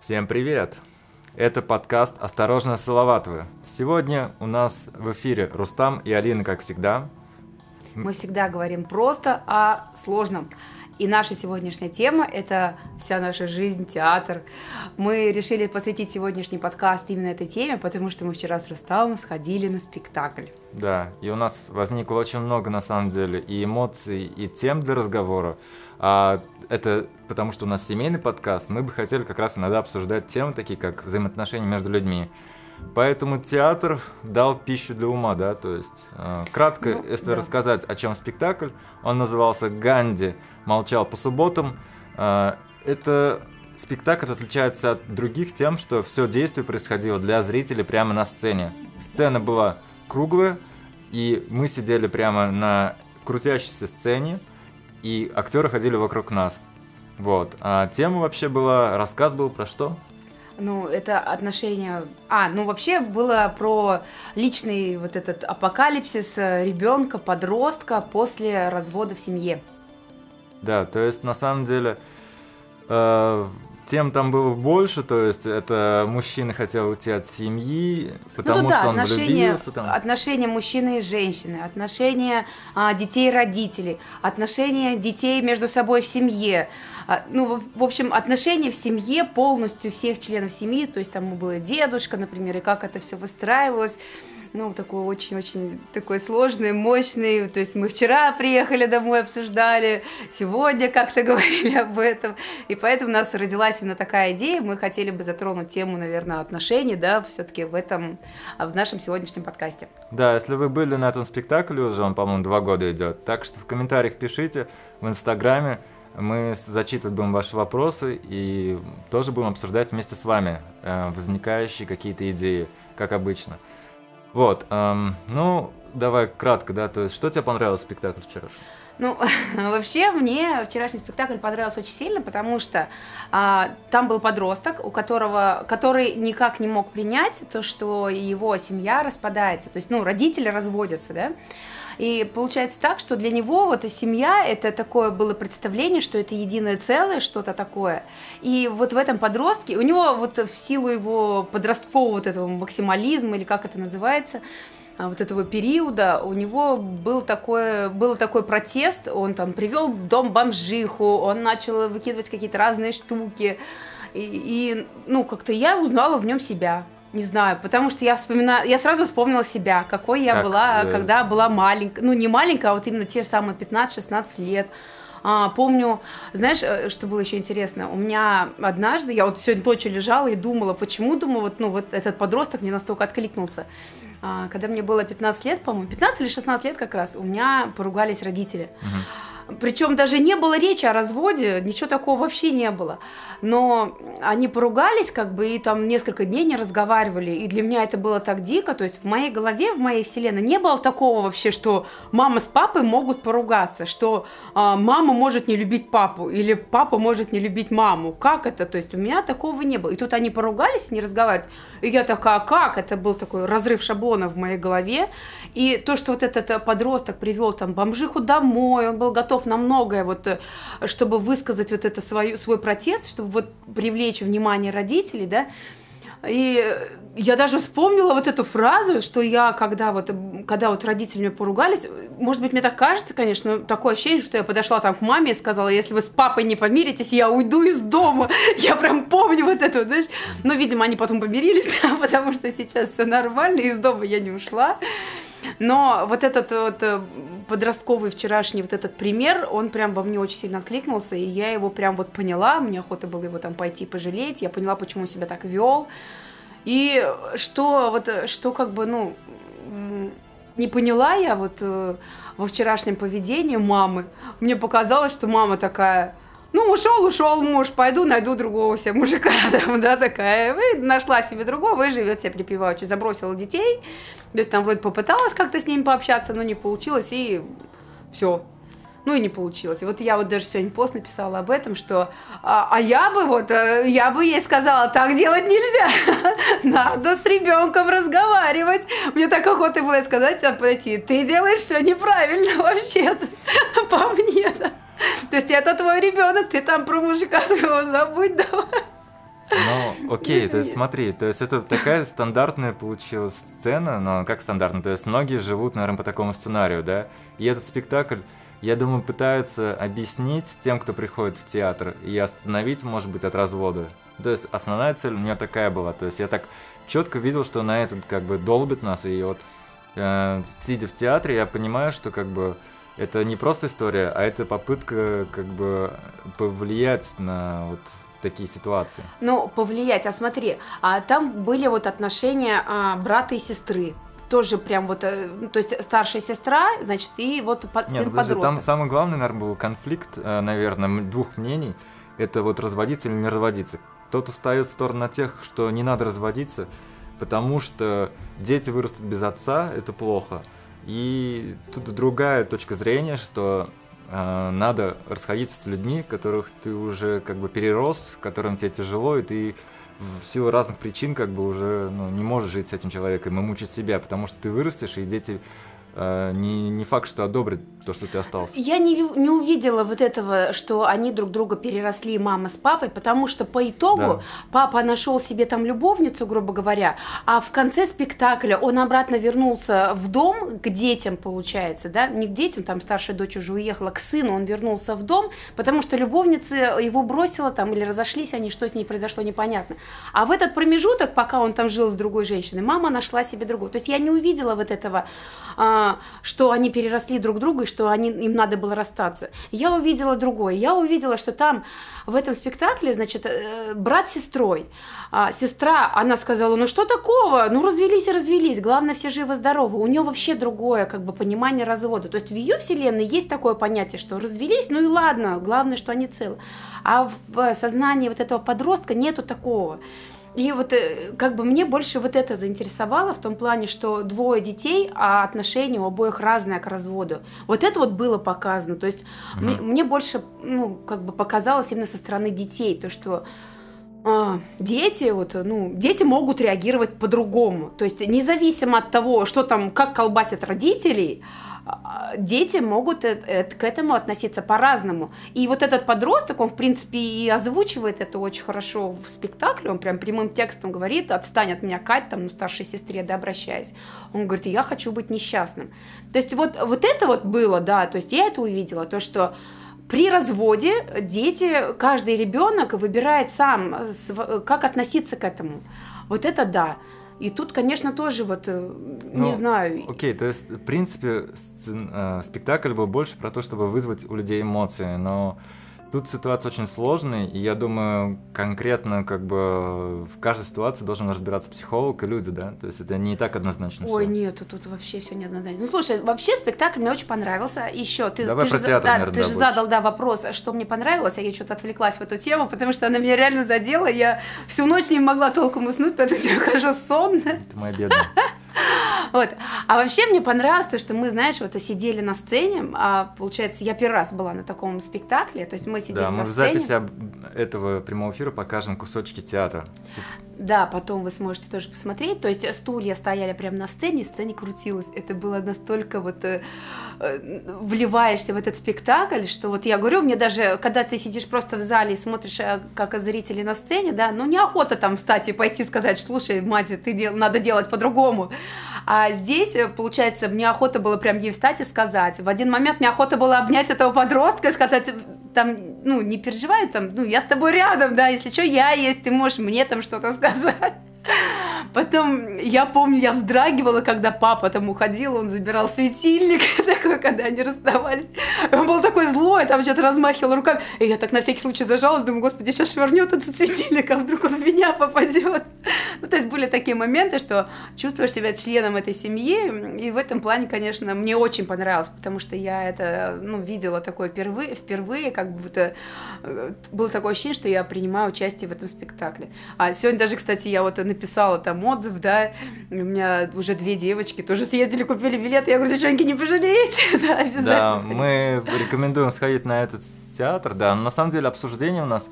Всем привет! Это подкаст «Осторожно, Салаватовы». Сегодня у нас в эфире Рустам и Алина, как всегда. Мы всегда говорим просто о сложном. И наша сегодняшняя тема – это вся наша жизнь, театр. Мы решили посвятить сегодняшний подкаст именно этой теме, потому что мы вчера с Рустамом сходили на спектакль. Да, и у нас возникло очень много, на самом деле, и эмоций, и тем для разговора. А это потому, что у нас семейный подкаст, мы бы хотели как раз иногда обсуждать темы такие, как взаимоотношения между людьми. Поэтому театр дал пищу для ума, да, то есть э, кратко, ну, если да. рассказать, о чем спектакль, он назывался «Ганди молчал по субботам». Э, это спектакль отличается от других тем, что все действие происходило для зрителей прямо на сцене. Сцена была круглая, и мы сидели прямо на крутящейся сцене, и актеры ходили вокруг нас. Вот. А тема вообще была, рассказ был про что? Ну, это отношение... А, ну вообще было про личный вот этот апокалипсис э, ребенка, подростка после развода в семье. Да, то есть на самом деле э, тем там было больше, то есть это мужчина хотел уйти от семьи, потому ну, да, что он отношения, влюбился. Там. Отношения мужчины и женщины, отношения а, детей и родителей, отношения детей между собой в семье. А, ну, в, в общем, отношения в семье полностью всех членов семьи, то есть там был дедушка, например, и как это все выстраивалось ну, такой очень-очень такой сложный, мощный. То есть мы вчера приехали домой, обсуждали, сегодня как-то говорили об этом. И поэтому у нас родилась именно такая идея. Мы хотели бы затронуть тему, наверное, отношений, да, все-таки в этом, в нашем сегодняшнем подкасте. Да, если вы были на этом спектакле уже, он, по-моему, два года идет. Так что в комментариях пишите, в Инстаграме. Мы зачитывать будем ваши вопросы и тоже будем обсуждать вместе с вами э, возникающие какие-то идеи, как обычно. Вот, эм, ну, давай кратко, да, то есть, что тебе понравилось в спектакле вчера? Ну, вообще, мне вчерашний спектакль понравился очень сильно, потому что а, там был подросток, у которого, который никак не мог принять то, что его семья распадается. То есть, ну, родители разводятся, да. И получается так, что для него вот и семья это такое было представление, что это единое целое, что-то такое. И вот в этом подростке, у него вот в силу его подросткового вот этого максимализма, или как это называется, а, вот этого периода у него был такой, был такой протест, он там привел в дом бомжиху, он начал выкидывать какие-то разные штуки, и, и ну, как-то я узнала в нем себя. Не знаю, потому что я вспоминаю, я сразу вспомнила себя, какой я как, была, э... когда была маленькая, ну не маленькая, а вот именно те же самые 15-16 лет. А, помню, знаешь, э, что было еще интересно? У меня однажды, я вот сегодня точно лежала и думала, почему, думаю, вот, ну, вот этот подросток мне настолько откликнулся. А, когда мне было 15 лет, по-моему, 15 или 16 лет как раз, у меня поругались родители. Uh-huh. Причем даже не было речи о разводе, ничего такого вообще не было. Но они поругались, как бы, и там несколько дней не разговаривали. И для меня это было так дико. То есть в моей голове, в моей вселенной не было такого вообще, что мама с папой могут поругаться, что а, мама может не любить папу или папа может не любить маму. Как это? То есть у меня такого не было. И тут они поругались, не разговаривают. И я такая, «А как? Это был такой разрыв шаблона в моей голове. И то, что вот этот подросток привел там бомжиху домой, он был готов готов на многое, вот, э, чтобы высказать вот это свой, свой протест, чтобы вот привлечь внимание родителей, да, и я даже вспомнила вот эту фразу, что я, когда вот, когда вот родители мне поругались, может быть, мне так кажется, конечно, такое ощущение, что я подошла там к маме и сказала, если вы с папой не помиритесь, я уйду из дома. Я прям помню вот это, знаешь. Но, видимо, они потом помирились, потому что сейчас все нормально, из дома я не ушла. Но вот этот вот э, подростковый вчерашний вот этот пример, он прям во мне очень сильно откликнулся, и я его прям вот поняла, мне охота было его там пойти пожалеть, я поняла, почему он себя так вел, и что вот, что как бы, ну, не поняла я вот э, во вчерашнем поведении мамы, мне показалось, что мама такая, ну, ушел, ушел муж, пойду найду другого себе мужика, там, да, такая, вы нашла себе другого, вы живете себе припеваючи, забросила детей, то есть там вроде попыталась как-то с ними пообщаться, но не получилось, и все. Ну и не получилось. Вот я вот даже сегодня пост написала об этом, что а, а я бы вот, э, я бы ей сказала, так делать нельзя, надо с ребенком разговаривать. Мне так охота было сказать, а подойти, ты делаешь все неправильно вообще по мне. Да. То есть это твой ребенок, ты там про мужика своего забудь давай. Ну, окей, то есть смотри, то есть это такая стандартная получилась сцена, но как стандартная, то есть многие живут, наверное, по такому сценарию, да, и этот спектакль, я думаю, пытаются объяснить тем, кто приходит в театр, и остановить, может быть, от развода. То есть основная цель у меня такая была, то есть я так четко видел, что на этот как бы долбит нас, и вот э, сидя в театре, я понимаю, что как бы это не просто история, а это попытка как бы повлиять на вот такие ситуации. Ну, повлиять, а смотри, а там были вот отношения а, брата и сестры. Тоже прям вот, э, то есть старшая сестра, значит, и вот под, Нет, сын подожди, подросток. там самый главный, наверное, был конфликт, э, наверное, двух мнений. Это вот разводиться или не разводиться. Кто-то встает в сторону тех, что не надо разводиться, потому что дети вырастут без отца, это плохо. И тут другая точка зрения, что э, надо расходиться с людьми, которых ты уже как бы перерос, которым тебе тяжело, и ты в силу разных причин как бы уже ну, не можешь жить с этим человеком и мучить себя, потому что ты вырастешь, и дети э, не, не факт, что одобрят то, что ты остался. Я не, не увидела вот этого, что они друг друга переросли, мама с папой, потому что по итогу Да. папа нашел себе там любовницу, грубо говоря, а в конце спектакля он обратно вернулся в дом к детям, получается, да, не к детям, там старшая дочь уже уехала, к сыну он вернулся в дом, потому что любовница его бросила там или разошлись они, что с ней произошло, непонятно. А в этот промежуток, пока он там жил с другой женщиной, мама нашла себе другую. То есть я не увидела вот этого, а, что они переросли друг друга и что они, им надо было расстаться. Я увидела другое. Я увидела, что там в этом спектакле, значит, э, брат с сестрой. А, сестра, она сказала, ну что такого? Ну развелись и развелись. Главное, все живы-здоровы. У нее вообще другое как бы понимание развода. То есть в ее вселенной есть такое понятие, что развелись, ну и ладно, главное, что они целы. А в сознании вот этого подростка нету такого. И вот э, как бы мне больше вот это заинтересовало в том плане, что двое детей, а отношения у обоих разные к разводу. Вот это вот было показано. То есть мне, мне больше, ну, как бы показалось именно со стороны детей, то, что а, дети, вот, ну, дети могут реагировать по-другому. То есть независимо от того, что там, как колбасят родителей, дети могут э- э- к этому относиться по-разному. И вот этот подросток, он, в принципе, и озвучивает это очень хорошо в спектакле, он прям прямым текстом говорит, отстань от меня, Кать, там, ну, старшей сестре, да, обращаясь. Он говорит, я хочу быть несчастным. То есть вот, вот это вот было, да, то есть я это увидела, то, что при разводе дети, каждый ребенок выбирает сам, э, св- как относиться к этому. Вот это да. И тут, конечно, тоже вот, э, не Ну, знаю, Окей, то есть, в принципе, сцен- э, спектакль был больше про то, чтобы вызвать у людей эмоции, но тут ситуация очень сложная, и я думаю, конкретно как бы в каждой ситуации должен разбираться психолог и люди, да? То есть это не так однозначно Ой, всё. нет, тут вообще все неоднозначно. Ну, слушай, вообще спектакль мне очень понравился. Еще ты, Давай ты, про же, театр, да, наверное, ты да, же больше. задал да, вопрос, что мне понравилось, а я что-то отвлеклась в эту тему, потому что она меня реально задела. Я всю ночь не могла толком уснуть, поэтому я хожу сонная. Ты моя бедная. Вот. А вообще мне понравилось то, что мы, знаешь, вот сидели на сцене, а, получается, я первый раз была на таком спектакле, то есть мы сидели Да, на мы в сцене. записи этого прямого эфира покажем кусочки театра. Да, потом вы сможете тоже посмотреть. То есть стулья стояли прямо на сцене, и сцена крутилась. Это было настолько вот э, э, вливаешься в этот спектакль, что вот я говорю, мне даже, когда ты сидишь просто в зале и смотришь, э, как зрители на сцене, да, ну неохота там встать и пойти сказать, слушай, мать, ты дел- надо делать по-другому. А здесь, э, получается, мне охота было прям ей встать и сказать. В один момент мне охота было обнять этого подростка и сказать, там, ну, не переживай, там, ну, я с тобой рядом, да, если что, я есть, ты можешь мне там что-то сказать. present. Потом, я помню, я вздрагивала, когда папа там уходил, он забирал светильник, такой, когда они расставались. Он был такой злой, там что-то размахивал руками. И я так на всякий случай зажалась, думаю, господи, сейчас швырнет этот светильник, а вдруг он в меня попадет. Ну, то есть были такие моменты, что чувствуешь себя членом этой семьи, и в этом плане, конечно, мне очень понравилось, потому что я это, ну, видела такое впервые, впервые, как будто э, было такое ощущение, что я принимаю участие в этом спектакле. А сегодня даже, кстати, я вот написала там отзыв, да, у меня уже две девочки тоже съездили, купили билеты, я говорю, девчонки, не пожалеете, да, обязательно. Да, сходите. мы рекомендуем сходить на этот театр, да, но на самом деле обсуждение у нас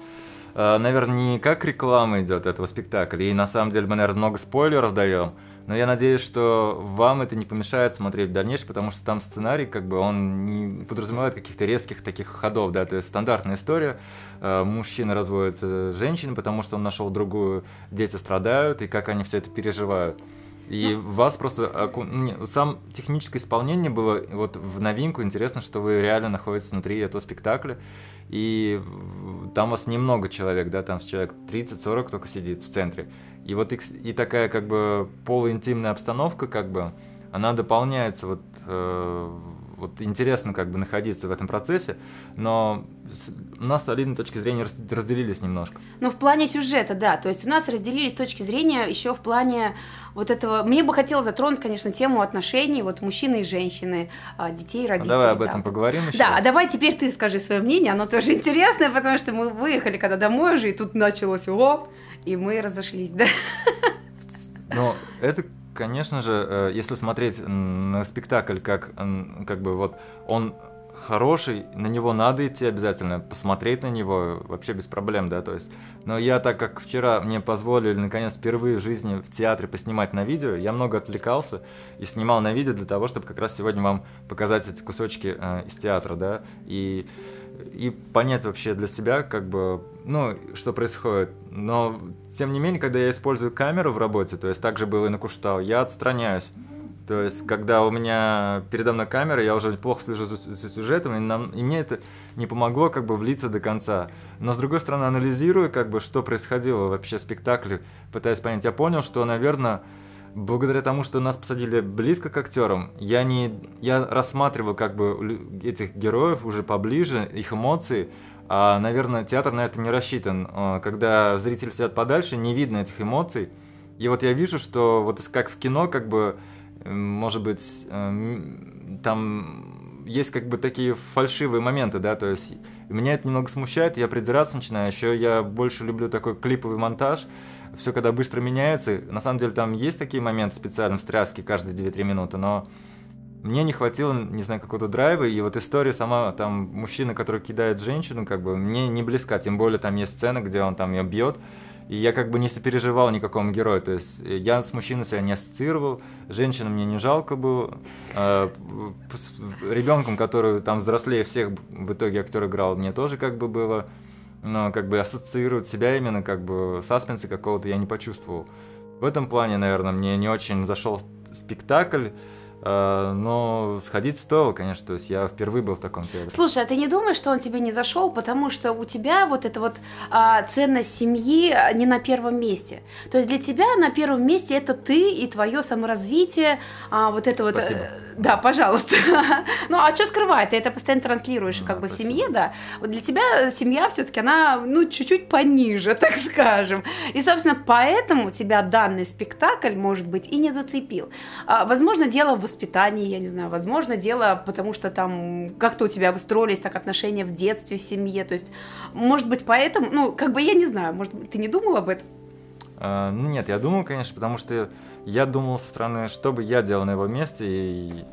э, наверное, не как реклама идет этого спектакля, и на самом деле мы, наверное, много спойлеров даем, но я надеюсь, что вам это не помешает смотреть в дальнейшем, потому что там сценарий, как бы, он не подразумевает каких-то резких таких ходов, да, то есть стандартная история, э, мужчина разводится с женщиной, потому что он нашел другую, дети страдают, и как они все это переживают. И ну, вас просто сам техническое исполнение было вот в новинку. Интересно, что вы реально находитесь внутри этого спектакля. И там вас немного человек, да, там человек 30-40 только сидит в центре. И вот и, и такая как бы полуинтимная обстановка, как бы, она дополняется вот э, вот интересно как бы находиться в этом процессе, но у нас с Алиной точки зрения разделились немножко. Ну, в плане сюжета, да, то есть у нас разделились точки зрения еще в плане вот этого... Мне бы хотелось затронуть, конечно, тему отношений вот мужчины и женщины, а, детей и родителей. А давай об этом да. поговорим еще. Да, а давай теперь ты скажи свое мнение, оно тоже интересное, потому что мы выехали когда домой уже, и тут началось, о, и мы разошлись, да. Ну, это конечно же, э, если смотреть на спектакль как, как бы вот он хороший, на него надо идти обязательно, посмотреть на него вообще без проблем, да, то есть. Но я, так как вчера мне позволили, наконец, впервые в жизни в театре поснимать на видео, я много отвлекался и снимал на видео для того, чтобы как раз сегодня вам показать эти кусочки э, из театра, да, и и понять вообще для себя, как бы, ну, что происходит. Но, тем не менее, когда я использую камеру в работе, то есть так же было и на Куштау, я отстраняюсь. То есть, когда у меня передо мной камера, я уже плохо слежу за, за сюжетом, и, нам, и мне это не помогло как бы влиться до конца. Но, с другой стороны, анализируя, как бы, что происходило вообще в спектакле, пытаясь понять, я понял, что, наверное, благодаря тому, что нас посадили близко к актерам, я не, я рассматривал как бы этих героев уже поближе, их эмоции, а, наверное, театр на это не рассчитан. А, когда зрители сидят подальше, не видно этих эмоций. И вот я вижу, что вот как в кино, как бы, может быть, эм, там есть как бы такие фальшивые моменты, да, то есть меня это немного смущает, я придираться начинаю, еще я больше люблю такой клиповый монтаж, все когда быстро меняется. На самом деле там есть такие моменты специально встряски каждые 2-3 минуты, но мне не хватило, не знаю, какого-то драйва, и вот история сама, там, мужчина, который кидает женщину, как бы, мне не близка, тем более там есть сцена, где он там ее бьет, и я как бы не сопереживал никакому герою, то есть я с мужчиной себя не ассоциировал, женщина мне не жалко было, э, с ребенком, который там взрослее всех в итоге актер играл, мне тоже как бы было но как бы ассоциировать себя именно как бы саспенса какого-то я не почувствовал. В этом плане, наверное, мне не очень зашел спектакль, Э, но сходить стоило, конечно, то есть я впервые был в таком театре. Слушай, а ты не думаешь, что он тебе не зашел, потому что у тебя вот эта вот а, ценность семьи а, не на первом месте. То есть для тебя на первом месте это ты и твое саморазвитие, а, вот это вот. Спасибо. Да, пожалуйста. ну а что скрывать? Ты это постоянно транслируешь, как бы в семье, да. Вот для тебя семья все-таки она, ну, чуть-чуть пониже, так скажем. И, собственно, поэтому тебя данный спектакль, может быть, и не зацепил. А, возможно, дело в воспитании, я не знаю, возможно, дело, потому что там как-то у тебя устроились так отношения в детстве, в семье, то есть, может быть, поэтому, ну, как бы я не знаю, может быть, ты не думал об этом? А, ну нет, я думал, конечно, потому что я думал со стороны, что бы я делал на его месте, и,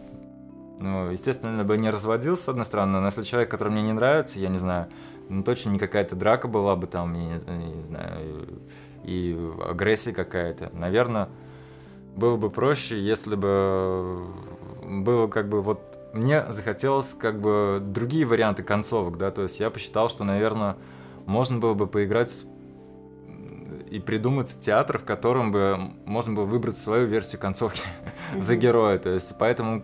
ну, естественно, бы не разводился, с одной стороны, но если человек, который мне не нравится, я не знаю, ну, точно не какая-то драка была бы там, я не, не знаю, и, и агрессия какая-то. Наверное, было бы проще, если бы было как бы вот мне захотелось как бы другие варианты концовок, да, то есть я посчитал, что, наверное, можно было бы поиграть и придумать театр, в котором бы можно было выбрать свою версию концовки за героя, то есть поэтому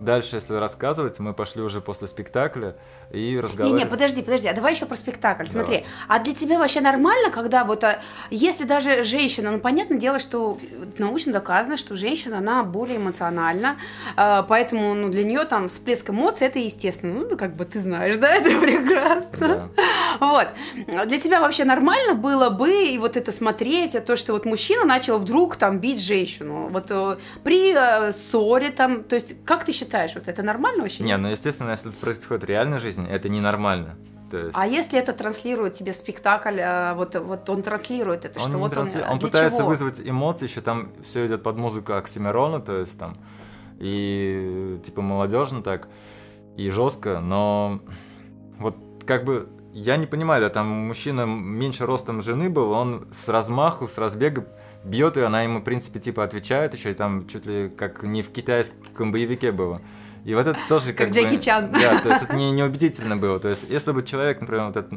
Дальше, если рассказывать, мы пошли уже после спектакля и разговаривали. Не, не, подожди, подожди, а давай еще про спектакль. Смотри, давай. а для тебя вообще нормально, когда вот, а, если даже женщина, ну, понятное дело, что научно доказано, что женщина, она более эмоциональна, а, поэтому, ну, для нее там всплеск эмоций, это естественно, ну, как бы ты знаешь, да, это прекрасно. Да. Вот. Для тебя вообще нормально было бы и вот это смотреть, то, что вот мужчина начал вдруг там бить женщину, вот э, при э, ссоре там, то есть, как ты считаешь, считаешь, вот это нормально вообще? Не, ну естественно, если это происходит в реальной жизни, это ненормально. То есть... А если это транслирует тебе спектакль, а, вот, вот он транслирует это, он что вот трансли... он... Он пытается чего? вызвать эмоции, еще там все идет под музыку Оксимирона, то есть там, и типа молодежно так, и жестко, но вот как бы я не понимаю, да, там мужчина меньше ростом жены был, он с размаху, с разбега бьет ее, она ему, в принципе, типа отвечает еще, и там чуть ли как не в китайском боевике было. И вот это тоже как, как Джеки бы, Чан. Да, то есть это не, неубедительно было. То есть если бы человек, например, вот этот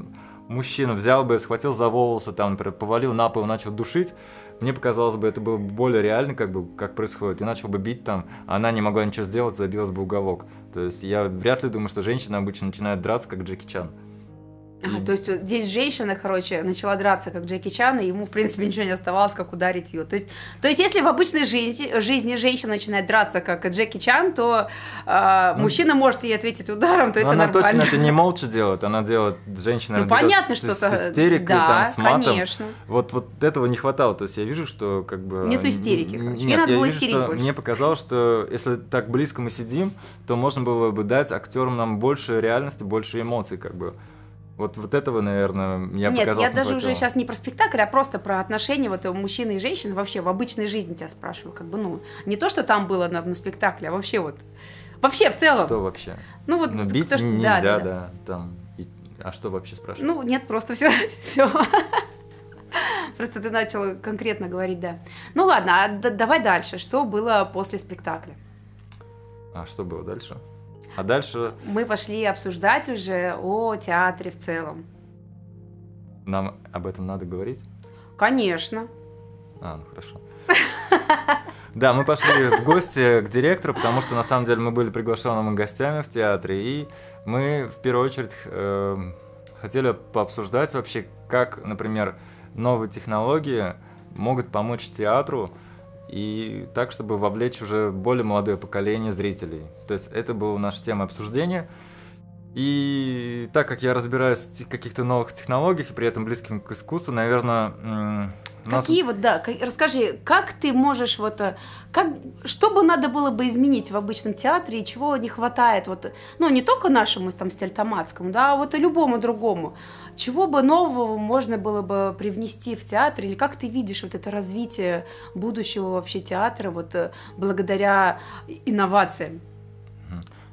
мужчина взял бы, схватил за волосы, там, например, повалил на пол, начал душить, мне показалось бы, это было более реально, как бы, как происходит. И начал бы бить там, а она не могла ничего сделать, забилась бы уголок. То есть я вряд ли думаю, что женщина обычно начинает драться, как Джеки Чан. А, то есть здесь женщина, короче, начала драться, как Джеки Чан, и ему, в принципе, ничего не оставалось, как ударить ее. То есть, то есть если в обычной жизни, жизни женщина начинает драться, как Джеки Чан, то э, ну, мужчина может ей ответить ударом, то это она нормально. Она точно это не молча делает, она делает, женщина ну, понятно, что с, с истерикой, да, там, с матом. конечно. Вот, вот этого не хватало, то есть я вижу, что как бы... Нету истерики, короче. Нет, надо я было вижу, что больше. мне показалось, что если так близко мы сидим, то можно было бы дать актерам нам больше реальности, больше эмоций, как бы. Вот, вот этого, наверное, я Нет, показалось я даже уже сейчас не про спектакль, а просто про отношения вот мужчины и женщин вообще в обычной жизни тебя спрашиваю. Как бы, ну, не то, что там было на, на спектакле, а вообще вот. Вообще в целом. Что вообще? Ну вот Ну, бить то, что- нельзя, да, да, да, да. там. А что вообще спрашивать? Ну, нет, просто все. все. Просто ты начал конкретно говорить, да. Ну ладно, а давай дальше. Что было после спектакля? А что было дальше? А дальше Мы пошли обсуждать уже о театре в целом. нам об этом надо говорить? Конечно. А, ну хорошо. Да, мы пошли в гости к директору, потому что на самом деле мы были приглашенными гостями в театре, и мы в первую очередь э, хотели пообсуждать вообще, как, например, новые технологии могут помочь театру и так, чтобы вовлечь уже более молодое поколение зрителей. То есть это была наша тема обсуждения. И так как я разбираюсь в каких-то новых технологиях и при этом близким к искусству, наверное, Какие вот, да, ка- расскажи, как ты можешь вот, э, как, что бы надо было бы изменить в обычном театре и чего не хватает вот, ну, не только нашему там стельтоматскому, да, а вот и любому другому. Чего бы нового можно было бы привнести в театр или как ты видишь вот это развитие будущего вообще театра вот э, благодаря инновациям?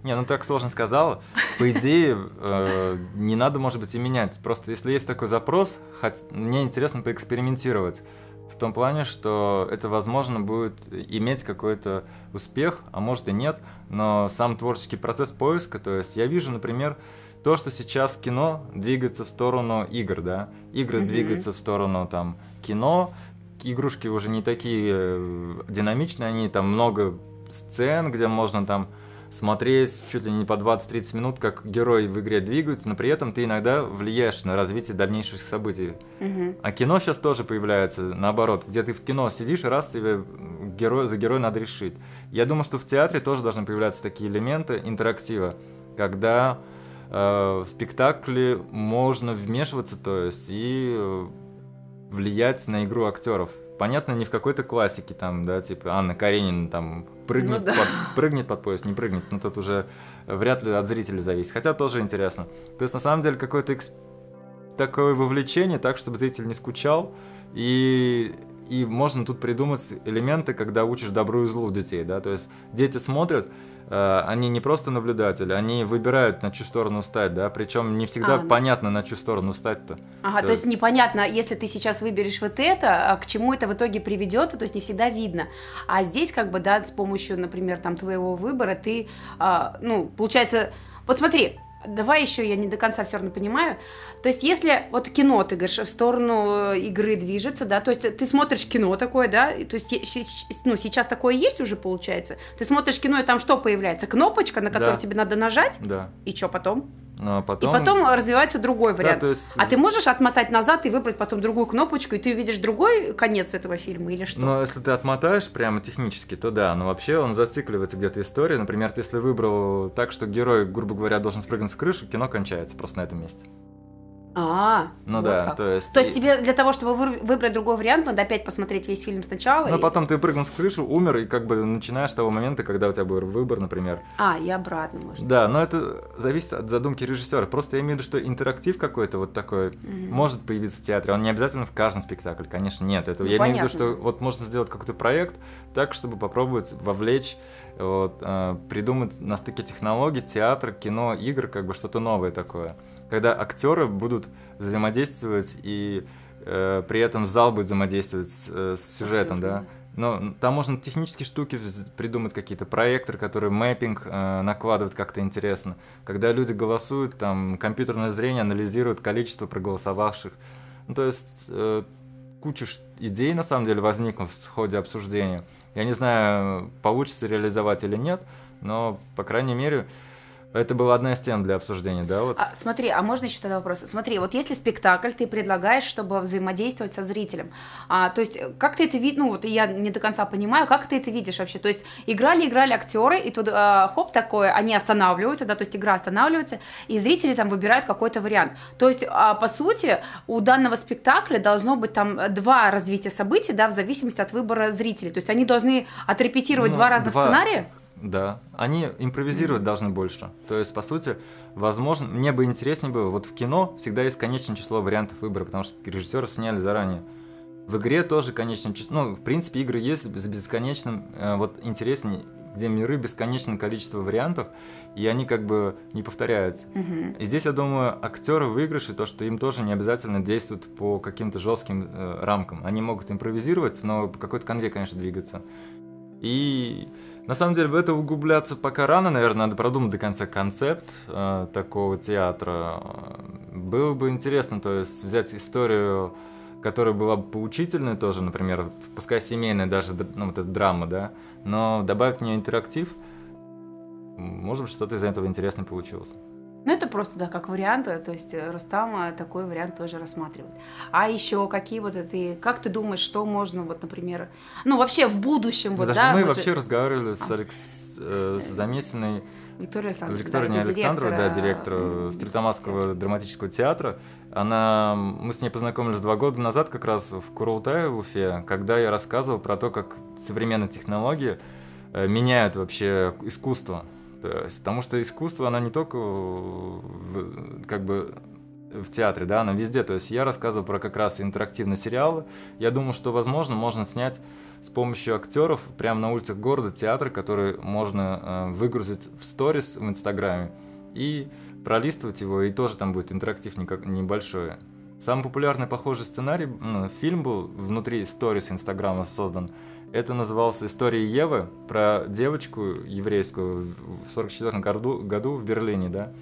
Не, ну так сложно сказал. По идее, э, не надо, может быть, и менять. Просто если есть такой запрос, хот- мне интересно поэкспериментировать. В том плане, что это, возможно, будет иметь какой-то успех, а может и нет, но сам творческий процесс поиска, то есть я вижу, например, то, что сейчас кино двигается в сторону игр, да, игры Мгм. двигаются в сторону там кино, игрушки уже не такие э, динамичные, они там много сцен, где можно там смотреть чуть ли не по 20-30 минут, как герои в игре двигаются, но при этом ты иногда влияешь на развитие дальнейших событий. Мгм. А кино сейчас тоже появляется, наоборот, где ты в кино сидишь, и раз тебе герой, за героя надо решить. Я думаю, что в театре тоже должны появляться такие элементы интерактива, когда в спектакле можно вмешиваться, то есть, и э, влиять на игру актеров. Понятно, не в какой-то классике, там, да, типа Анна Каренина там прыгнет, Ну да. под, прыгнет под поезд, не прыгнет, но тут уже вряд ли от зрителя зависит. Хотя тоже интересно. То есть, на самом деле, какое-то экс- такое вовлечение, так, чтобы зритель не скучал, и, и можно тут придумать элементы, когда учишь добру и злу детей, да, то есть дети смотрят, э, они не просто наблюдатели, они выбирают, на чью сторону стать, да, причем не всегда А, да. понятно, на чью сторону стать-то. Ага, То то есть есть- непонятно, если ты сейчас выберешь вот это, а к чему это в итоге приведет, то есть не всегда видно. А здесь как бы, да, с помощью, например, там твоего выбора ты, а, ну, получается, вот смотри, давай еще я не до конца все равно понимаю. То есть если вот кино, ты говоришь, в сторону э, игры движется, да, то есть ты смотришь кино такое, да, то есть ну, сейчас такое есть уже, получается. Ты смотришь кино, и там что появляется? Кнопочка, на которую Да. тебе надо нажать, Да. и что потом? Ну, а потом... И потом развивается другой Да, вариант. то есть... А ты можешь отмотать назад и выбрать потом другую кнопочку, и ты увидишь другой конец этого фильма или что? Но если ты отмотаешь прямо технически, то да, но вообще он зацикливается где-то история. Например, ты если выбрал так, что герой, грубо говоря, должен спрыгнуть с крыши, кино кончается просто на этом месте. А, Ну вот да, как. то есть... То есть тебе для того, чтобы вы- выбрать другой вариант, надо опять посмотреть весь фильм сначала? Ну, и- потом ты прыгнул с крыши, умер, и как бы начинаешь с того момента, когда у тебя был выбор, например. А, и обратно, может. Да, но это зависит от задумки режиссера. Просто я имею в виду, что интерактив какой-то вот такой Мгм. может появиться в театре. Он не обязательно в каждом спектакле, конечно, нет. Это Ну, я имею в виду, понятно. что вот можно сделать какой-то проект так, чтобы попробовать вовлечь, вот, э, придумать на стыке технологий, театр, кино, игр, как бы что-то новое такое. Когда актеры будут взаимодействовать и э, при этом зал будет взаимодействовать с, э, с сюжетом, да. Но там можно технические штуки придумать, какие-то проекторы, которые мэппинг э, накладывают как-то интересно. Когда люди голосуют, там компьютерное зрение анализирует количество проголосовавших. Ну, то есть э, куча идей на самом деле возникнут в ходе обсуждения. Я не знаю, получится реализовать или нет, но, по крайней мере, это была одна из тем для обсуждения, да? Вот. А, смотри, а можно еще тогда вопрос? Смотри, вот если спектакль ты предлагаешь, чтобы взаимодействовать со зрителем, а, то есть как ты это видишь, ну вот я не до конца понимаю, как ты это видишь вообще? То есть играли, играли актеры, и тут а, хоп такое, они останавливаются, да, то есть игра останавливается, и зрители там выбирают какой-то вариант. То есть, а, по сути, у данного спектакля должно быть там два развития событий, да, в зависимости от выбора зрителей. То есть они должны отрепетировать ну, два разных два... сценария? Да, они импровизировать должны больше. То есть, по сути, возможно, мне бы интереснее было, вот в кино всегда есть конечное число вариантов выбора, потому что режиссеры сняли заранее. В игре тоже конечное число, ну, в принципе, игры есть с бесконечным, э, вот интереснее, где миры бесконечное количество вариантов, и они как бы не повторяются. Mm-hmm. И здесь, я думаю, актеры выигрыши, то, что им тоже не обязательно действуют по каким-то жестким э, рамкам. Они могут импровизировать, но по какой-то конве, конечно, двигаться. И на самом деле в это углубляться пока рано, наверное, надо продумать до конца концепт э, такого театра. Было бы интересно, то есть взять историю, которая была бы поучительной тоже, например, пускай семейная даже, ну, вот эта драма, да, но добавить в нее интерактив, может быть, что-то из этого интересное получилось. Ну, это просто, да, как вариант, то есть э, Рустама такой вариант тоже рассматривает. А еще какие вот это, как ты думаешь, что можно, вот, например, ну, вообще в будущем, вот, Даже да? мы вообще же... разговаривали с, а. Алекс... э, с Замесиной, Виктория Александровна, Виктория да, Александрова, да, директор Стритомасского драматического театра. Она, мы с ней познакомились два года назад, как раз в Курултае, в Уфе, когда я рассказывал про то, как современные технологии э, меняют вообще искусство. То есть, потому что искусство, оно не только в, как бы в театре, да, оно везде. То есть я рассказывал про как раз интерактивные сериалы. Я думаю, что, возможно, можно снять с помощью актеров прямо на улицах города театр, который можно э, выгрузить в сторис в Инстаграме и пролистывать его, и тоже там будет интерактив никак, небольшой. Самый популярный похожий сценарий, ну, фильм был внутри сторис Инстаграма создан. Это назывался «История Евы» про девочку еврейскую в 44 году, году в Берлине, да?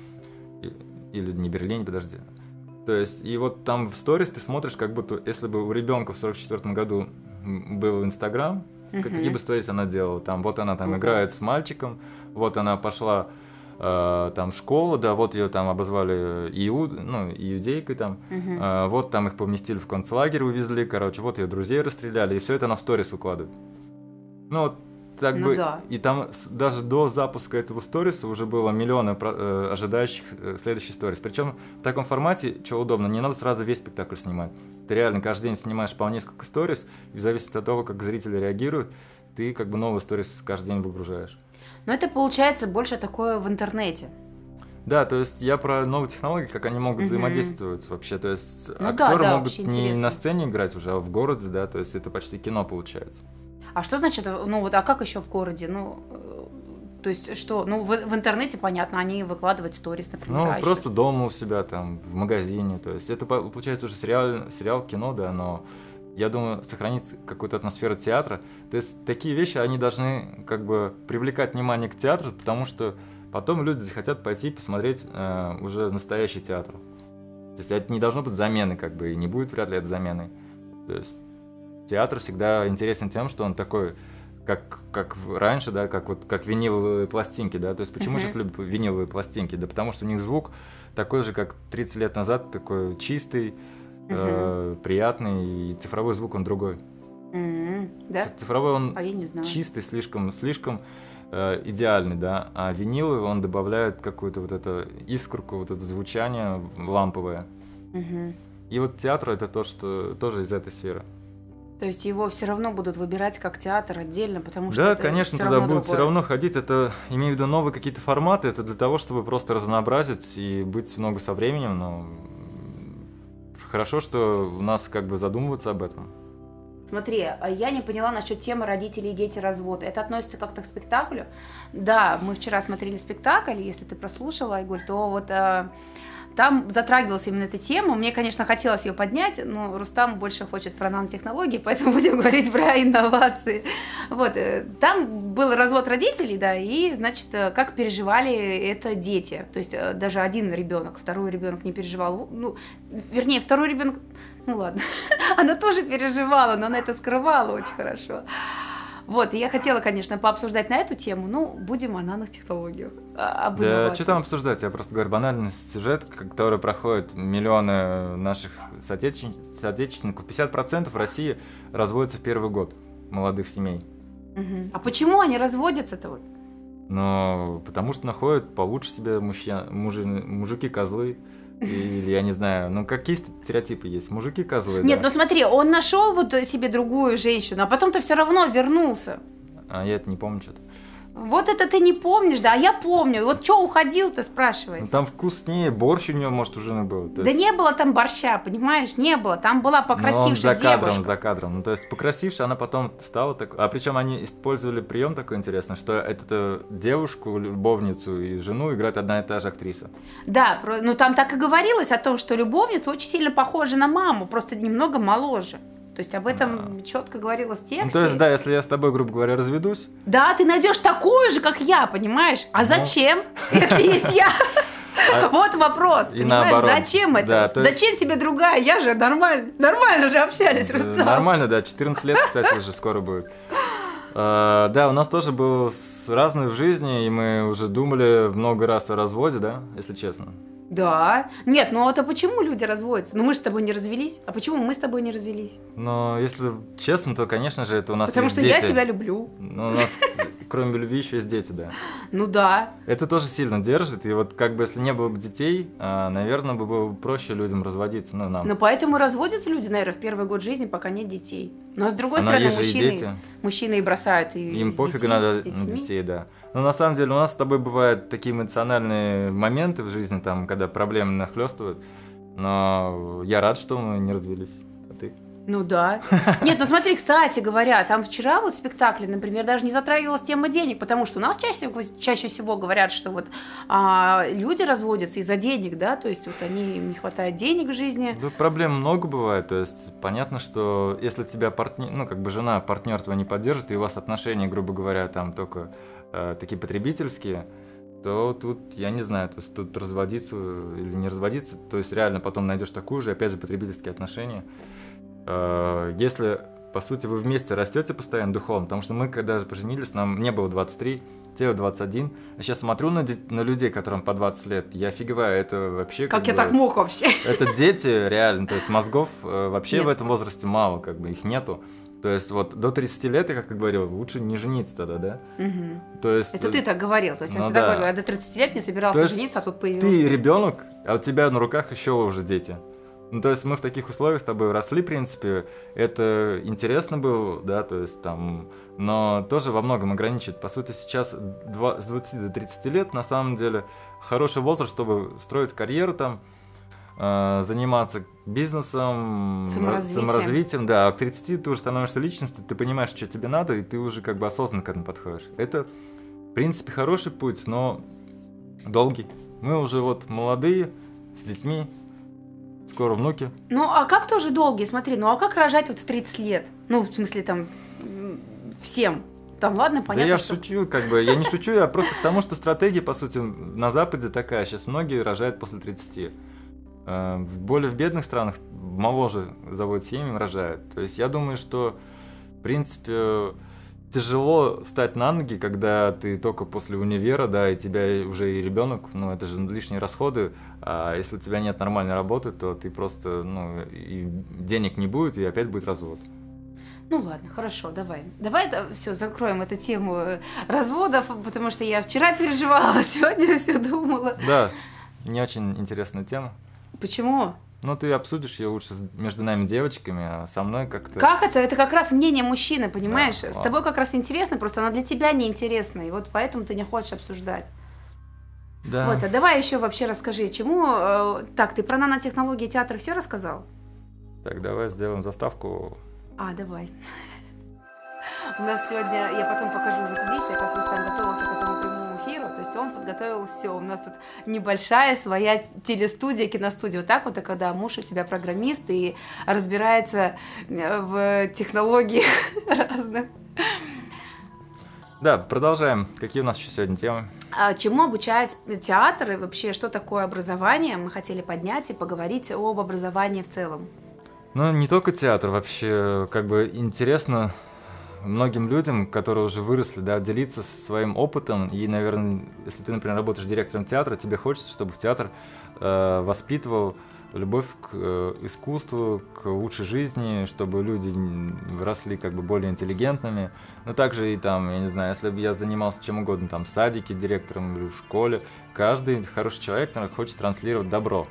Или не Берлине, подожди. То есть, и вот там в сторис ты смотришь, как будто, если бы у ребенка в 44 году был Инстаграм, uh-huh. какие бы сторис она делала. Там вот она там uh-huh. играет с мальчиком, вот она пошла э, там в школу, да, вот ее там обозвали иуд, ну, иудейкой там, uh-huh. э, вот там их поместили в концлагерь, увезли, короче, вот ее друзей расстреляли, и все это она в сторис выкладывает. Ну, так ну, бы, да. и там даже до запуска этого сториса уже было миллионы э, ожидающих э, следующий сторис. Причем в таком формате, что удобно, не надо сразу весь спектакль снимать. Ты реально каждый день снимаешь по несколько сторис, и в зависимости от того, как зрители реагируют, ты как бы новый сторис каждый день выгружаешь. Но это получается больше такое в интернете. Да, то есть я про новые технологии, как они могут угу. взаимодействовать вообще. То есть ну, актеры да, да, могут не интересно. на сцене играть уже, а в городе, да, то есть это почти кино получается. А что значит, ну вот, а как еще в городе? Ну, э, то есть что? Ну, в, в интернете, понятно, они выкладывают сторис, например. Ну, а просто дома у себя, там, в магазине. То есть это получается уже сериал, сериал кино, да, но я думаю, сохранить какую-то атмосферу театра. То есть такие вещи, они должны как бы привлекать внимание к театру, потому что потом люди захотят пойти посмотреть э, уже настоящий театр. То есть это не должно быть замены, как бы, и не будет вряд ли это заменой. То есть театр всегда интересен тем, что он такой, как, как раньше, да, как вот как виниловые пластинки, да. То есть почему uh-huh. сейчас любят виниловые пластинки? Да потому что у них звук такой же, как 30 лет назад, такой чистый, э, приятный, и цифровой звук он другой. Mm-hmm. Да? Цифровой он а чистый, слишком, слишком э, идеальный, да, а виниловый он добавляет какую-то вот эту искорку, вот это звучание ламповое. Mm-hmm. И вот театр это то, что тоже из этой сферы. То есть его все равно будут выбирать как театр отдельно, потому что да, конечно, туда будут все равно ходить. Это имею в виду новые какие-то форматы. Это для того, чтобы просто разнообразить и быть много со временем. Но хорошо, что у нас как бы задумываться об этом. Смотри, а я не поняла насчет темы родители и дети развод. Это относится как-то к спектаклю? Да, мы вчера смотрели спектакль, если ты прослушала, Игорь, то вот э, там затрагивалась именно эта тема. Мне, конечно, хотелось ее поднять, но Рустам больше хочет про нанотехнологии, поэтому будем говорить про инновации. Вот, э, там был развод родителей, да, и, значит, э, как переживали это дети. То есть э, даже один ребенок, второй ребенок не переживал. Ну, вернее, второй ребенок, ну ладно, она тоже переживала, но она это скрывала очень хорошо. Вот, и я хотела, конечно, пообсуждать на эту тему, ну, будем о нанотехнологиях. Об да, что там обсуждать? Я просто говорю, банальный сюжет, который проходит миллионы наших соотече... соотечественников. 50% в России разводятся в первый год молодых семей. Угу. А почему они разводятся-то вот? Ну, потому что находят получше себе мужчина, мужи, мужики-козлы. Или я не знаю, ну какие стереотипы есть? Мужики козлы. Нет, да. ну смотри, он нашел вот себе другую женщину, а потом-то все равно вернулся. А я это не помню что-то. Вот это ты не помнишь, да, а я помню. Вот что уходил-то, спрашивается. Ну, там вкуснее, борщ у него, может, уже не был. Да есть... не было там борща, понимаешь, не было. Там была покрасившая за кадром, девушка. за кадром. Ну, то есть покрасившая, она потом стала так. А причем они использовали прием такой интересный, что эту девушку, любовницу и жену играет одна и та же актриса. Да, ну там так и говорилось о том, что любовница очень сильно похожа на маму, просто немного моложе. То есть об этом да. четко говорилось в тексте. Ну, то есть, да, если я с тобой, грубо говоря, разведусь. Да, ты найдешь такую же, как я, понимаешь? А ну. зачем, если есть я? А вот вопрос, и понимаешь, наоборот. зачем это? Да, зачем тебе другая? Я же нормально, нормально же общались, Рустам. Нормально, да, 14 лет, кстати, уже скоро будет. Uh, да, у нас тоже было разные в жизни, и мы уже думали много раз о разводе, да, если честно. Да. Нет, ну а почему люди разводятся? Ну мы же с тобой не развелись. А почему мы с тобой не развелись? Но если честно, то, конечно же, это у нас Потому что дети. я тебя люблю. Ну, у нас, кроме любви, еще есть дети, да. Ну да. Это тоже сильно держит. И вот как бы если не было бы детей, а, наверное, бы было проще людям разводиться. Ну, нам. Ну поэтому разводятся люди, наверное, в первый год жизни, пока нет детей. Но с другой Но стороны, мужчины, мужчины и бросают и Им пофиг надо на детей, да. Но на самом деле у нас с тобой бывают такие эмоциональные моменты в жизни, там, когда проблемы нахлестывают. Но я рад, что мы не развелись. А ты? Ну да. Нет, ну смотри, кстати говоря, там вчера вот в спектакле, например, даже не затрагивалась тема денег, потому что у нас чаще, чаще всего говорят, что вот а, люди разводятся из-за денег, да, то есть вот они, им не хватает денег в жизни. Да, проблем много бывает, то есть понятно, что если тебя партнер, ну как бы жена, партнер твой не поддержит, и у вас отношения, грубо говоря, там только э, такие потребительские, то тут, я не знаю, то есть тут разводиться или не разводиться, то есть реально потом найдешь такую же, опять же, потребительские отношения. Э, если, по сути, вы вместе растете постоянно духовно, потому что мы, когда же поженились, нам не было 23, тебе 21, а сейчас смотрю на, на людей, которым по 20 лет, я офигеваю, это вообще... Как, как я бы, так мог вообще? Это дети, реально, то есть мозгов э, вообще Нет. в этом возрасте мало, как бы их нету. То есть вот до 30 лет, я как говорил, лучше не жениться тогда, да? Угу. То есть... Это ты так говорил, то есть ну, он всегда да. говорил, я до 30 лет не собирался то жениться, а тут появился... ты ребенок, а у тебя на руках еще уже дети. Ну, то есть мы в таких условиях с тобой росли, в принципе, это интересно было, да, то есть там, но тоже во многом ограничит. По сути, сейчас 2, с 20 до 30 лет, на самом деле, хороший возраст, чтобы строить карьеру там, заниматься бизнесом, саморазвитием. саморазвитием, да, а к 30 ты уже становишься личностью, ты понимаешь, что тебе надо, и ты уже как бы осознанно к этому подходишь. Это, в принципе, хороший путь, но долгий. Мы уже вот молодые, с детьми, Скоро внуки. Ну, а как тоже долгие? Смотри, ну а как рожать вот в 30 лет? Ну, в смысле, там, всем. Там, ладно, понятно, Да я что... шучу, как бы, я не шучу, я просто к тому, что стратегия, по сути, на Западе такая. Сейчас многие рожают после 30. Э, в более в бедных странах моложе заводят семьи, рожают. То есть я думаю, что, в принципе, тяжело встать на ноги, когда ты только после универа, да, и тебя уже и ребенок, ну, это же лишние расходы, а если у тебя нет нормальной работы, то ты просто, ну, и денег не будет, и опять будет развод. Ну ладно, хорошо, давай. Давай это все закроем эту тему э, разводов, потому что я вчера переживала, сегодня все думала. Да, не очень интересная тема. Почему? Ну, ты обсудишь ее лучше между нами девочками, а со мной как-то... Как это? Это как раз мнение мужчины, понимаешь? Да, С тобой как раз интересно, просто она для тебя неинтересна, и вот поэтому ты не хочешь обсуждать. Да. Вот, а давай еще вообще расскажи, чему... Э, так, ты про нанотехнологии театра все рассказал? Так, давай сделаем заставку. А, давай. У нас сегодня, я потом покажу за как Рустам готовился к этому прямому эфиру. То есть он подготовил все. У нас тут небольшая своя телестудия, киностудия. Вот так вот, и когда муж у тебя программист и разбирается э, в технологиях разных. Да, продолжаем. Какие у нас еще сегодня темы? А чему обучает театр и вообще что такое образование? Мы хотели поднять и поговорить об образовании в целом. Ну, не только театр, вообще, как бы интересно многим людям, которые уже выросли, да, делиться своим опытом. И, наверное, если ты, например, работаешь директором театра, тебе хочется, чтобы театр э, воспитывал любовь к э, искусству, к лучшей жизни, чтобы люди росли как бы более интеллигентными. Но также и там, я не знаю, если бы я занимался чем угодно, там, в садике директором или в школе, каждый хороший человек, наверное, хочет транслировать добро.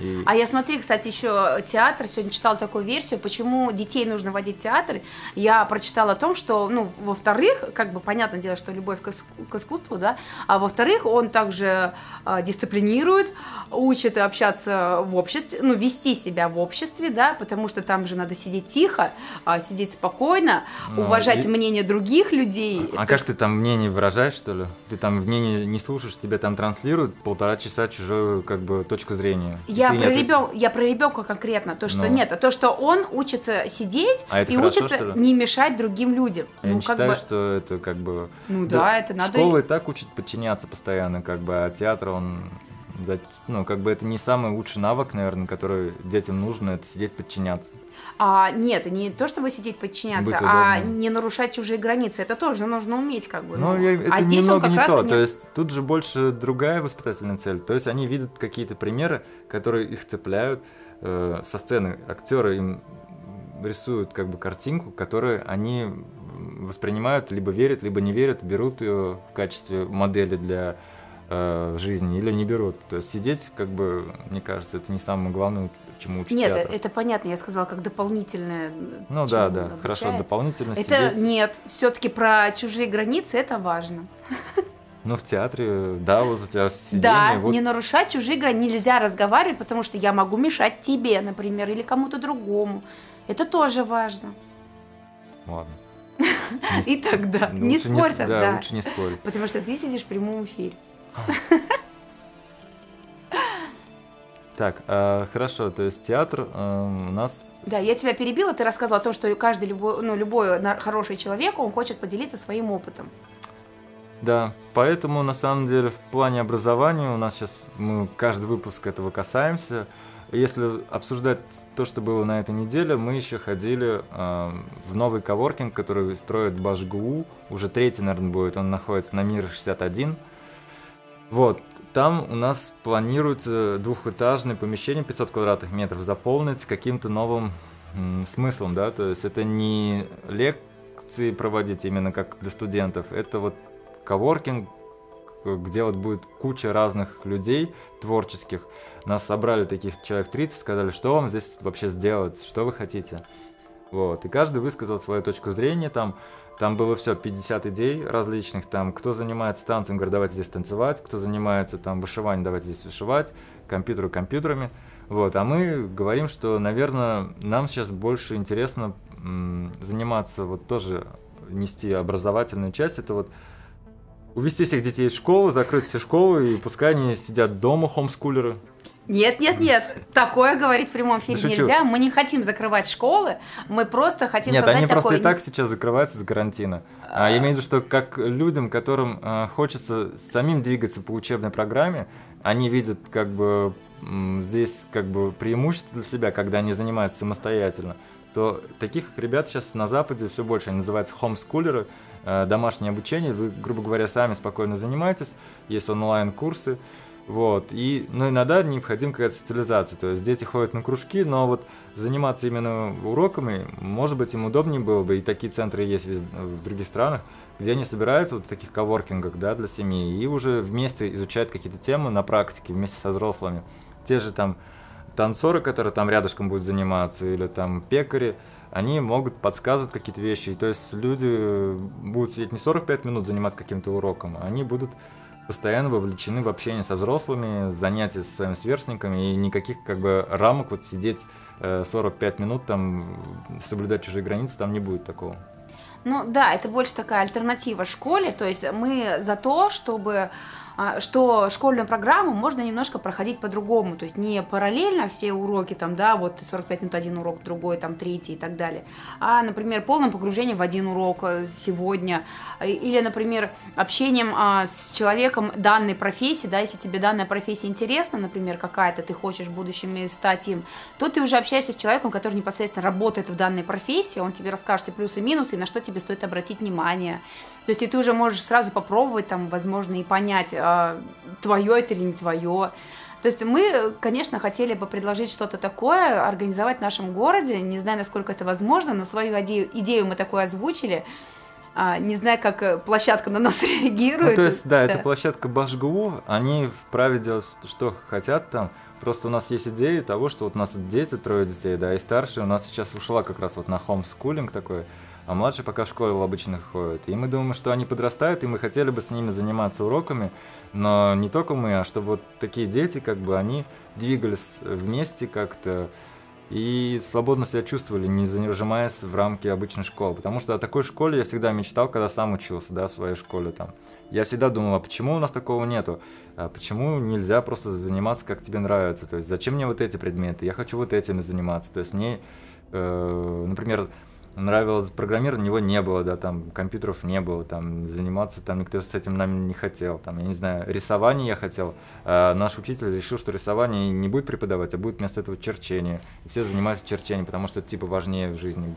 И... А я смотри, кстати, еще театр, сегодня читала такую версию, почему детей нужно водить в театр. Я прочитала о том, что, ну, во-вторых, как бы понятное дело, что любовь к, к искусству, да, а во-вторых, он также э, дисциплинирует, учит общаться в обществе, ну, вести себя в обществе, да, потому что там же надо сидеть тихо, э, сидеть спокойно, ну, уважать и... мнение других людей. А, а как ты там мнение выражаешь, что ли? Ты там мнение не слушаешь, тебе там транслируют полтора часа чужую, как бы, точку зрения. Я про, ребен... я про ребенка конкретно, то, что ну. нет, а то, что он учится сидеть а и учится не мешать другим людям. Я ну, не считаю, бы... что это как бы... Ну да, да это надо... Школа и так учит подчиняться постоянно, как бы, а театр, он ну, как бы это не самый лучший навык, наверное, который детям нужно, это сидеть подчиняться. А, нет, не то, чтобы сидеть подчиняться, а не нарушать чужие границы. Это тоже нужно уметь, как бы. Ну, я, это а здесь немного он как не раз то. Не... То есть тут же больше другая воспитательная цель. То есть они видят какие-то примеры, которые их цепляют э, со сцены. Актеры им рисуют как бы картинку, которую они воспринимают, либо верят, либо не верят, берут ее в качестве модели для э, жизни или не берут. То есть сидеть, как бы, мне кажется, это не самое главное, чему учить Нет, театр. это понятно, я сказала, как дополнительное. Ну да, да, обучает. хорошо, дополнительно Это сидеть. нет, все-таки про чужие границы это важно. Ну, в театре, да, вот у тебя сиденье. Да, вот... не нарушать чужие границы. Нельзя разговаривать, потому что я могу мешать тебе, например, или кому-то другому. Это тоже важно. Ладно. И тогда не спорь Да, лучше не спорить. Потому что ты сидишь в прямом эфире. Так, э, хорошо, то есть театр э, у нас... Да, я тебя перебила, ты рассказывала о том, что каждый любой, ну, любой хороший человек, он хочет поделиться своим опытом. Да, поэтому на самом деле в плане образования у нас сейчас мы каждый выпуск этого касаемся. Если обсуждать то, что было на этой неделе, мы еще ходили э, в новый коворкинг, который строит Башгу. Уже третий, наверное, будет. Он находится на Мир 61. Вот, там у нас планируется двухэтажное помещение 500 квадратных метров заполнить каким-то новым смыслом, да, то есть это не лекции проводить именно как для студентов, это вот коворкинг, где вот будет куча разных людей творческих. Нас собрали таких человек 30, сказали, что вам здесь вообще сделать, что вы хотите. Вот, и каждый высказал свою точку зрения там, там было все, 50 идей различных, там, кто занимается танцем, говорит, давайте здесь танцевать, кто занимается там вышиванием, давайте здесь вышивать, компьютеры компьютерами. Вот, а мы говорим, что, наверное, нам сейчас больше интересно м, заниматься, вот тоже нести образовательную часть, это вот увести всех детей из школы, закрыть все школы, и пускай они сидят дома, хомскулеры, нет, нет, нет, такое говорить в прямом эфире да нельзя. Мы не хотим закрывать школы, мы просто хотим нет, создать они такой... просто и так сейчас закрываются с карантина. А, я имею в виду, что как людям, которым а, хочется самим двигаться по учебной программе, они видят как бы здесь как бы преимущество для себя, когда они занимаются самостоятельно, то таких ребят сейчас на Западе все больше. Они называются хомскулеры, а, домашнее обучение. Вы, грубо говоря, сами спокойно занимаетесь, есть онлайн-курсы. Вот. И, ну, иногда необходима какая-то социализация. То есть дети ходят на кружки, но вот заниматься именно уроками, может быть, им удобнее было бы. И такие центры есть в других странах, где они собираются вот в таких коворкингах, да, для семьи, и уже вместе изучают какие-то темы на практике вместе со взрослыми. Те же там танцоры, которые там рядышком будут заниматься, или там пекари, они могут подсказывать какие-то вещи. То есть люди будут сидеть не 45 минут заниматься каким-то уроком, а они будут постоянно вовлечены в общение со взрослыми, занятия со своими сверстниками, и никаких как бы рамок вот сидеть 45 э, минут там, соблюдать чужие границы, там не будет такого. Ну да, это больше такая альтернатива школе, то есть мы за то, чтобы что школьную программу можно немножко проходить по-другому, то есть не параллельно все уроки, там, да, вот 45 минут один урок, другой, там, третий и так далее, а, например, полным погружением в один урок э, сегодня, или, например, общением а, с человеком данной профессии, да, если тебе данная профессия интересна, например, какая-то, ты хочешь в будущем стать им, то ты уже общаешься с человеком, который непосредственно работает в данной профессии, он тебе расскажет все плюсы и минусы, и на что тебе стоит обратить внимание. То есть и ты уже можешь сразу попробовать, там, возможно, и понять, а, твое это или не твое. То есть мы, конечно, хотели бы предложить что-то такое, организовать в нашем городе. Не знаю, насколько это возможно, но свою идею, идею мы такое озвучили. А, не знаю, как э, площадка на нас реагирует. Ну, то есть, да, да, это площадка Башгу, они вправе делать, что хотят там. Просто у нас есть идея того, что вот у нас дети, трое детей, да, и старшие у нас сейчас ушла как раз вот на хомскулинг такой, а младшие пока в школе обычно ходят. И мы думаем, что они подрастают, и мы хотели бы с ними заниматься уроками, но не только мы, а чтобы вот такие дети, как бы, они двигались вместе как-то, и свободно себя чувствовали, не зажимаясь в рамки обычной школы. Потому что о такой школе я всегда мечтал, когда сам учился, да, в своей школе там. Я всегда думал, а почему у нас такого нету? А почему нельзя просто заниматься, как тебе нравится? То есть зачем мне вот эти предметы? Я хочу вот этими заниматься. То есть мне, э, например, нравилось программирование, него не было, да, там компьютеров не было, там заниматься там никто с этим нами не хотел, там, я не знаю, рисование я хотел, а наш учитель решил, что рисование не будет преподавать, а будет вместо этого черчение, и все занимаются черчением, потому что типа важнее в жизни.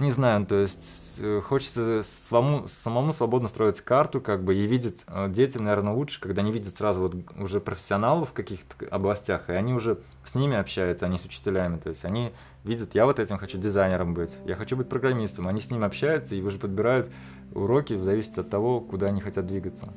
Не знаю, то есть э, хочется самому, самому свободно строить карту, как бы, и видеть э, детям, наверное, лучше, когда они видят сразу вот уже профессионалов в каких-то областях, и они уже с ними общаются, не с учителями. То есть они видят, я вот этим хочу дизайнером быть, я хочу быть программистом. Они с ними общаются и уже подбирают уроки в зависимости от того, куда они хотят двигаться.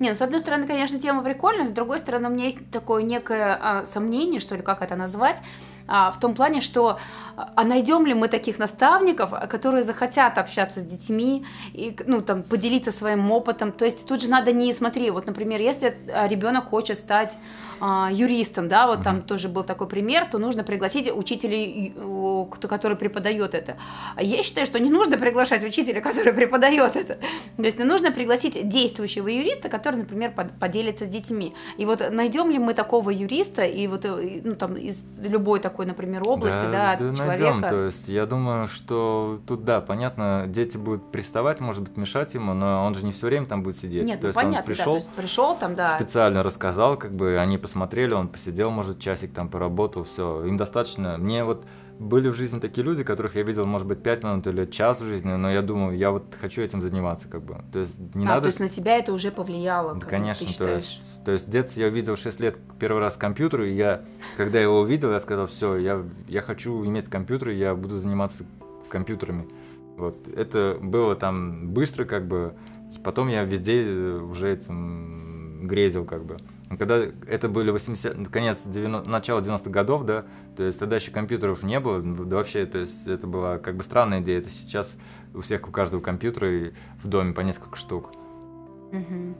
Не, ну, с одной стороны, конечно, тема прикольная, с другой стороны, у меня есть такое некое а, сомнение, что ли, как это назвать, в том плане, что а найдем ли мы таких наставников, которые захотят общаться с детьми и, ну, там, поделиться своим опытом. То есть тут же надо не смотри, вот, например, если а, ребенок хочет стать а, юристом, да, вот mm-hmm. там тоже был такой пример, то нужно пригласить учителя, который преподает это. А я считаю, что не нужно приглашать учителя, который преподает это. То есть нужно пригласить действующего юриста, который, например, поделится с детьми. И вот найдем ли мы такого юриста и вот э, ну, там из любой такой, например, области, да, да, да человека. Найдем. То есть я думаю, что тут да, понятно, дети будут приставать, может быть, мешать ему, но он же не все время там будет сидеть. Нет, то ну, есть понятно, он пришел, да, то есть пришел там, да. Специально рассказал, как бы они посмотрели, он посидел, может, часик там поработал, все, им достаточно. Мне вот были в жизни такие люди, которых я видел, может быть, пять минут или час в жизни, но я думаю, я вот хочу этим заниматься, как бы. То есть не а, надо... то есть на тебя это уже повлияло? Да, конечно, то есть, то есть в детстве я увидел 6 лет первый раз компьютер, и я, когда его увидел, я сказал, все, я, я хочу иметь компьютер, и я буду заниматься компьютерами. Вот, это было там быстро, как бы, потом я везде уже этим грезил, как бы. Когда это были 80, конец 90, начало 90-х годов, да, то есть тогда еще компьютеров не было, да вообще то есть это была как бы странная идея, это сейчас у всех, у каждого компьютера и в доме по несколько штук. Угу.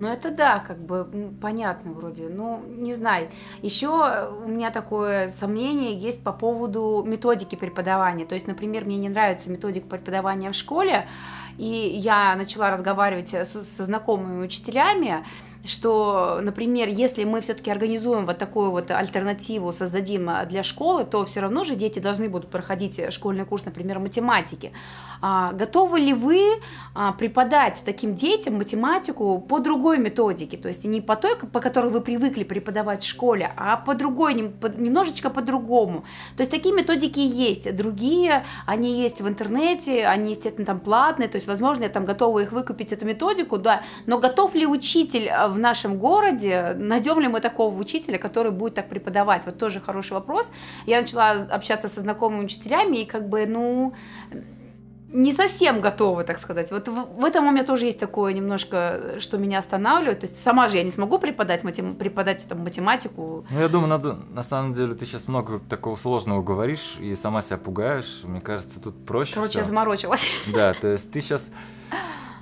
Ну это да, как бы понятно вроде. Ну, не знаю. Еще у меня такое сомнение есть по поводу методики преподавания. То есть, например, мне не нравится методика преподавания в школе, и я начала разговаривать со знакомыми учителями, что, например, если мы все-таки организуем вот такую вот альтернативу, создадим а, для школы, то все равно же дети должны будут проходить школьный курс, например, математики. А, готовы ли вы а, преподать таким детям математику по другой методике, то есть не по той, по которой вы привыкли преподавать в школе, а по другой, немножечко по-другому. То есть такие методики есть, другие, они есть в интернете, они, естественно, там платные, то есть, возможно, я там готова их выкупить, эту методику, да, но готов ли учитель в нашем городе, найдем ли мы такого учителя, который будет так преподавать? Вот тоже хороший вопрос. Я начала общаться со знакомыми учителями, и как бы, ну, не совсем готова, так сказать. Вот в, в этом у меня тоже есть такое немножко, что меня останавливает. То есть сама же я не смогу преподать, матем, преподать там, математику. Ну, я думаю, надо, на самом деле, ты сейчас много такого сложного говоришь и сама себя пугаешь. Мне кажется, тут проще. Короче, всё. я заморочилась. Да, то есть ты сейчас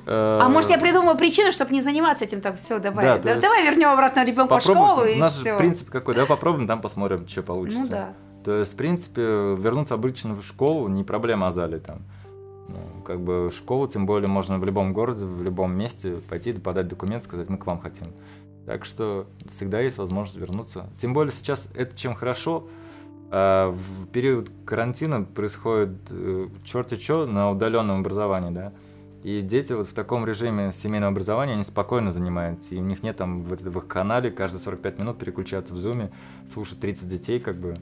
а может, я придумаю причину, чтобы не заниматься этим, так все, давай. Да, да, давай вернем обратно ребенка в школу и У нас все. принцип какой, давай попробуем, там посмотрим, что получится. Ну да. То есть, в принципе, вернуться обычно в школу не проблема Азали там. Ну, как бы в школу, тем более можно в любом городе, в любом месте пойти, подать документ, сказать, мы к вам хотим. Так что всегда есть возможность вернуться. Тем более сейчас это чем хорошо, а, в период карантина происходит э, черти что на удаленном образовании, да. И дети вот в таком режиме семейного образования, они спокойно занимаются. И у них нет там в, их канале каждые 45 минут переключаться в зуме, слушать 30 детей, как бы.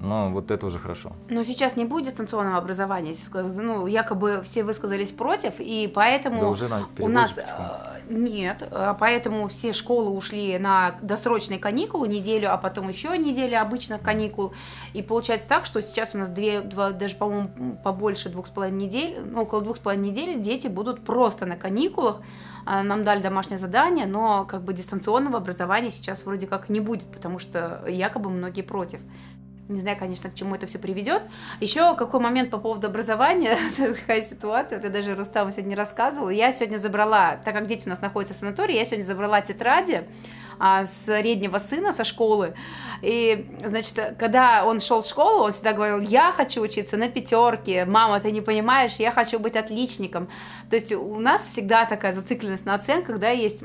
Но вот это уже хорошо. Но сейчас не будет дистанционного образования. Ну, якобы все высказались против, и поэтому да уже у нас потихоньку. нет, а поэтому все школы ушли на досрочные каникулы неделю, а потом еще неделю обычных каникул. И получается так, что сейчас у нас две, два, даже по-моему побольше двух с половиной недель, ну около двух с половиной недель дети будут просто на каникулах. А, нам дали домашнее задание, но как бы дистанционного образования сейчас вроде как не будет, потому что якобы многие против. Не знаю, конечно, к чему это все приведет. Еще какой момент по поводу образования, такая ситуация, вот я даже Рустаму сегодня рассказывала. Я сегодня забрала, так как дети у нас находятся в санатории, я сегодня забрала тетради а, среднего сына со школы. И, значит, когда он шел в школу, он всегда говорил, я хочу учиться на пятерке, мама, ты не понимаешь, я хочу быть отличником. То есть у нас всегда такая зацикленность на оценках, да, есть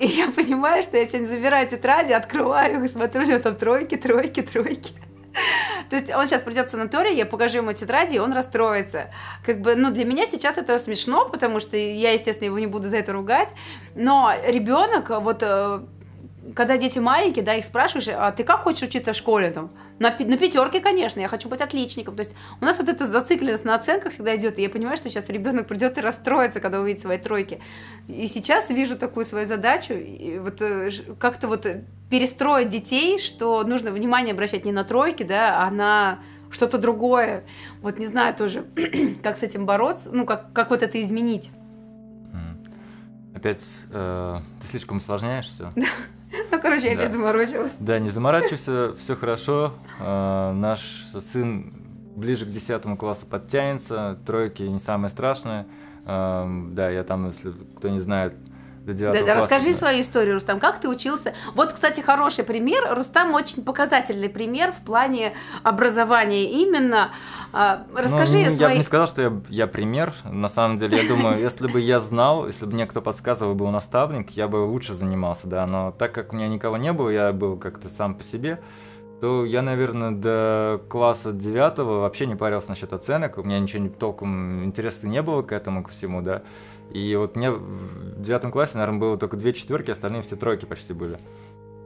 и я понимаю, что я сегодня забираю тетради, открываю их, смотрю, у него там тройки, тройки, тройки. То есть он сейчас придет в санаторий, я покажу ему тетради, и он расстроится. Как бы, ну, для меня сейчас это смешно, потому что я, естественно, его не буду за это ругать. Но ребенок, вот э, когда дети маленькие, да, их спрашиваешь, а ты как хочешь учиться в школе там? На, на пятерке, конечно, я хочу быть отличником. То есть у нас вот эта зацикленность на оценках всегда идет, и я понимаю, что сейчас ребенок придет и расстроится, когда увидит свои тройки. И сейчас вижу такую свою задачу, и вот э, как-то вот перестроить детей, что нужно внимание обращать не на тройки, да, а на что-то другое. Вот не знаю тоже, как с этим бороться, ну, как, как вот это изменить. Опять э, ты слишком усложняешь все. Ну, короче, я опять заморочилась. Да, не заморачивайся, все хорошо. Э, наш сын ближе к 10 классу подтянется, тройки не самое страшное. Э, да, я там, если кто не знает, до 9 да, класса. Расскажи да. свою историю, Рустам, как ты учился? Вот, кстати, хороший пример. Рустам очень показательный пример в плане образования именно. А, расскажи ну, свои... Я бы не сказал, что я, я пример. На самом деле, я думаю, если бы я знал, если бы мне кто подсказывал, был наставник, я бы лучше занимался, да. Но так как у меня никого не было, я был как-то сам по себе, то я, наверное, до класса девятого вообще не парился насчет оценок. У меня ничего толком интереса не было к этому, ко всему, да. И вот мне в девятом классе, наверное, было только две четверки, остальные все тройки почти были.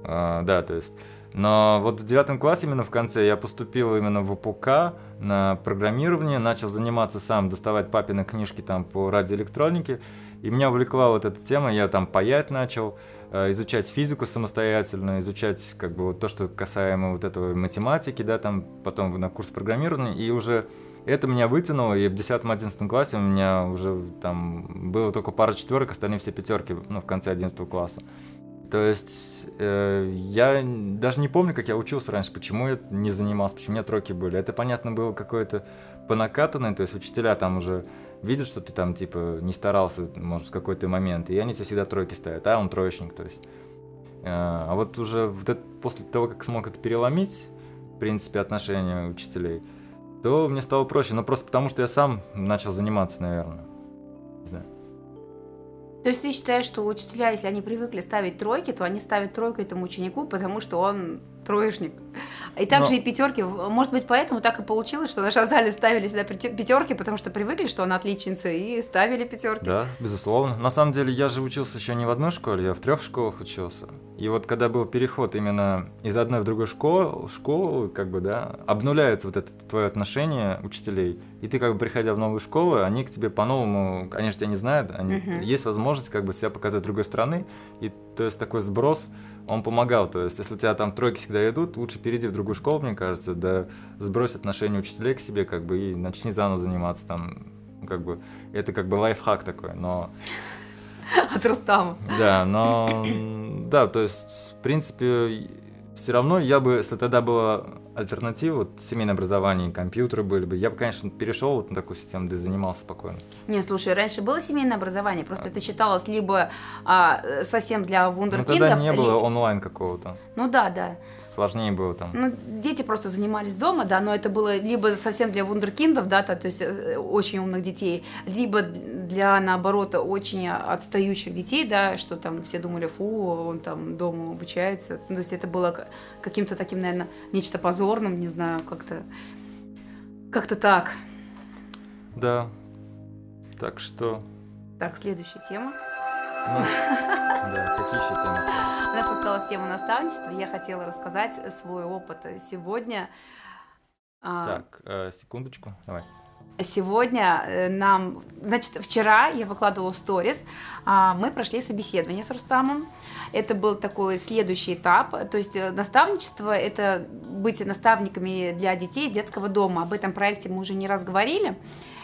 А, да, то есть. Но вот в девятом классе, именно в конце, я поступил именно в УПК на программирование, начал заниматься сам, доставать папины книжки там по радиоэлектронике. И меня увлекла вот эта тема, я там паять начал, э, изучать физику самостоятельно, изучать как бы вот то, что касаемо вот этого математики, да, там потом на курс программирования, и уже это меня вытянуло, и в 10-11 классе у меня уже там было только пара четверок, остальные все пятерки, ну, в конце 11 класса. То есть э, я даже не помню, как я учился раньше, почему я не занимался, почему у меня тройки были. Это, понятно, было какое-то по накатанной, то есть учителя там уже видят, что ты там, типа, не старался, может, в какой-то момент, и они тебе всегда тройки ставят, а он троечник, то есть. Э, а вот уже вот это, после того, как смог это переломить, в принципе, отношения учителей, то мне стало проще. Но просто потому, что я сам начал заниматься, наверное. Не знаю. То есть ты считаешь, что учителя, если они привыкли ставить тройки, то они ставят тройку этому ученику, потому что он троечник. И также Но... и пятерки. Может быть, поэтому так и получилось, что наши Азали ставили сюда пятерки, потому что привыкли, что она отличница, и ставили пятерки. Да, безусловно. На самом деле, я же учился еще не в одной школе, я в трех школах учился. И вот когда был переход именно из одной в другую школу, школу, как бы, да, обнуляется вот это твое отношение учителей. И ты, как бы, приходя в новую школу, они к тебе по-новому, конечно, тебя не знают, они, uh-huh. есть возможность, как бы, себя показать с другой стороны. И то есть такой сброс он помогал. То есть, если у тебя там тройки всегда идут, лучше перейди в другую школу, мне кажется, да сбрось отношение учителей к себе, как бы, и начни заново заниматься там, как бы, это как бы лайфхак такой, но... От Рустама. Да, но, да, то есть, в принципе, все равно я бы, если тогда было альтернатива, вот семейное образование, компьютеры были бы, я бы, конечно, перешел вот на такую систему, где занимался спокойно. Не, слушай, раньше было семейное образование, просто это читалось либо а, совсем для Ну, вундеркиндов. тогда не было ли- онлайн какого-то, Ну да, да. сложнее было там. Ну, дети просто занимались дома, да, но это было либо совсем для вундеркиндов, да, то, то есть э, очень умных детей, либо для, наоборот, очень отстающих детей, да, что там все думали, фу, он там дома обучается. Ну, то есть это было каким-то таким, наверное, нечто позорным, не знаю, как-то как-то так. Да. Так что... Так, следующая тема. у нас- Да, какие еще темы? У нас осталась тема наставничества. Я хотела рассказать свой опыт сегодня. А, Так, э, секундочку, давай. Сегодня э, нам, значит, вчера я выкладывала сторис, а, мы прошли собеседование с Рустамом. Это был такой следующий этап. То есть э, наставничество – это быть наставниками для детей из детского дома. Об этом проекте мы уже не раз говорили.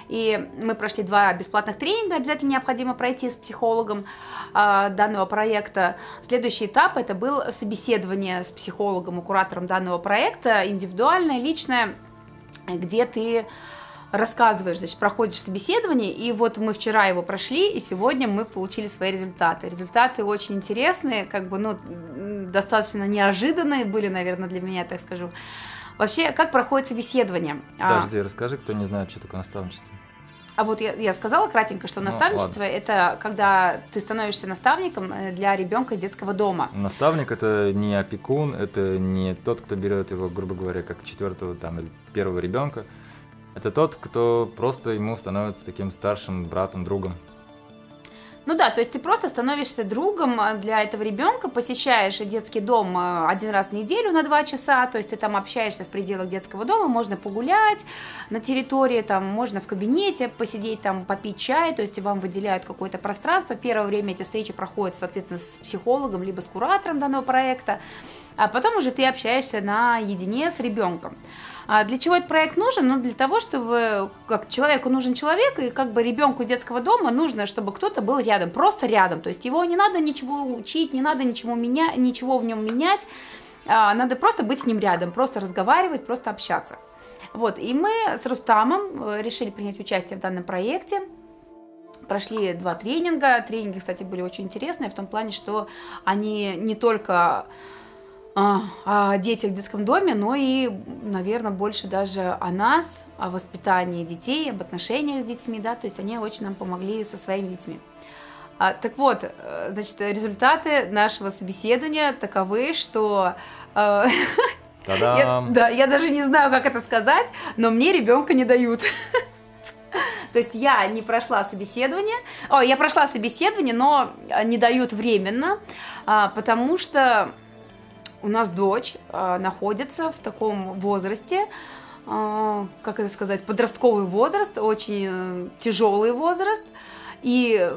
И мы прошли два бесплатных тренинга, обязательно необходимо пройти с психологом а, данного проекта. Следующий этап это был собеседование с психологом и куратором данного проекта, индивидуальное, личное, где ты рассказываешь, значит, проходишь собеседование, и вот мы вчера его прошли, и сегодня мы получили свои результаты. Результаты очень интересные, как бы, ну, достаточно неожиданные были, наверное, для меня, так скажу. Вообще, как проходит собеседование? А, Подожди, расскажи, кто не знает, что такое наставничество. а вот я, я сказала кратенько, что Ну, наставничество это когда ты становишься наставником э, для ребенка из детского дома. Наставник это не опекун, это не тот, кто берет его, грубо говоря, как четвертого там или первого ребенка. Это тот, кто просто ему становится таким старшим братом, другом. Ну да, то есть ты просто становишься другом э, для этого ребенка, посещаешь детский дом э, один раз в неделю на два часа, то есть ты там общаешься в пределах детского дома, можно погулять на территории, там можно в кабинете посидеть, там попить чай, то есть вам выделяют какое-то пространство. Первое время эти встречи проходят, соответственно, с психологом либо с куратором данного проекта, а потом уже ты общаешься наедине с ребенком. А для чего этот проект нужен? Ну, для того, чтобы как человеку нужен человек, и как бы ребенку детского дома нужно, чтобы кто-то был рядом, просто рядом. То есть его не надо ничего учить, не надо ничего, меня, ничего в нем менять. А, надо просто быть с ним рядом, просто разговаривать, просто общаться. Вот, и мы с Рустамом э, решили принять участие в данном проекте. Прошли два тренинга. Тренинги, кстати, были очень интересные в том плане, что они не только о детях в детском доме, но и, наверное, больше даже о нас, о воспитании детей, об отношениях с детьми, да, то есть они очень нам помогли со своими детьми. А, так вот, э, значит, результаты нашего собеседования таковы, что э, я, да, я даже не знаю, как это сказать, но мне ребенка не дают. То есть я не прошла собеседование, о, я прошла собеседование, но не дают временно, а, потому что у нас дочь а, находится в таком возрасте, а, как это сказать, подростковый возраст, очень тяжелый возраст. И э,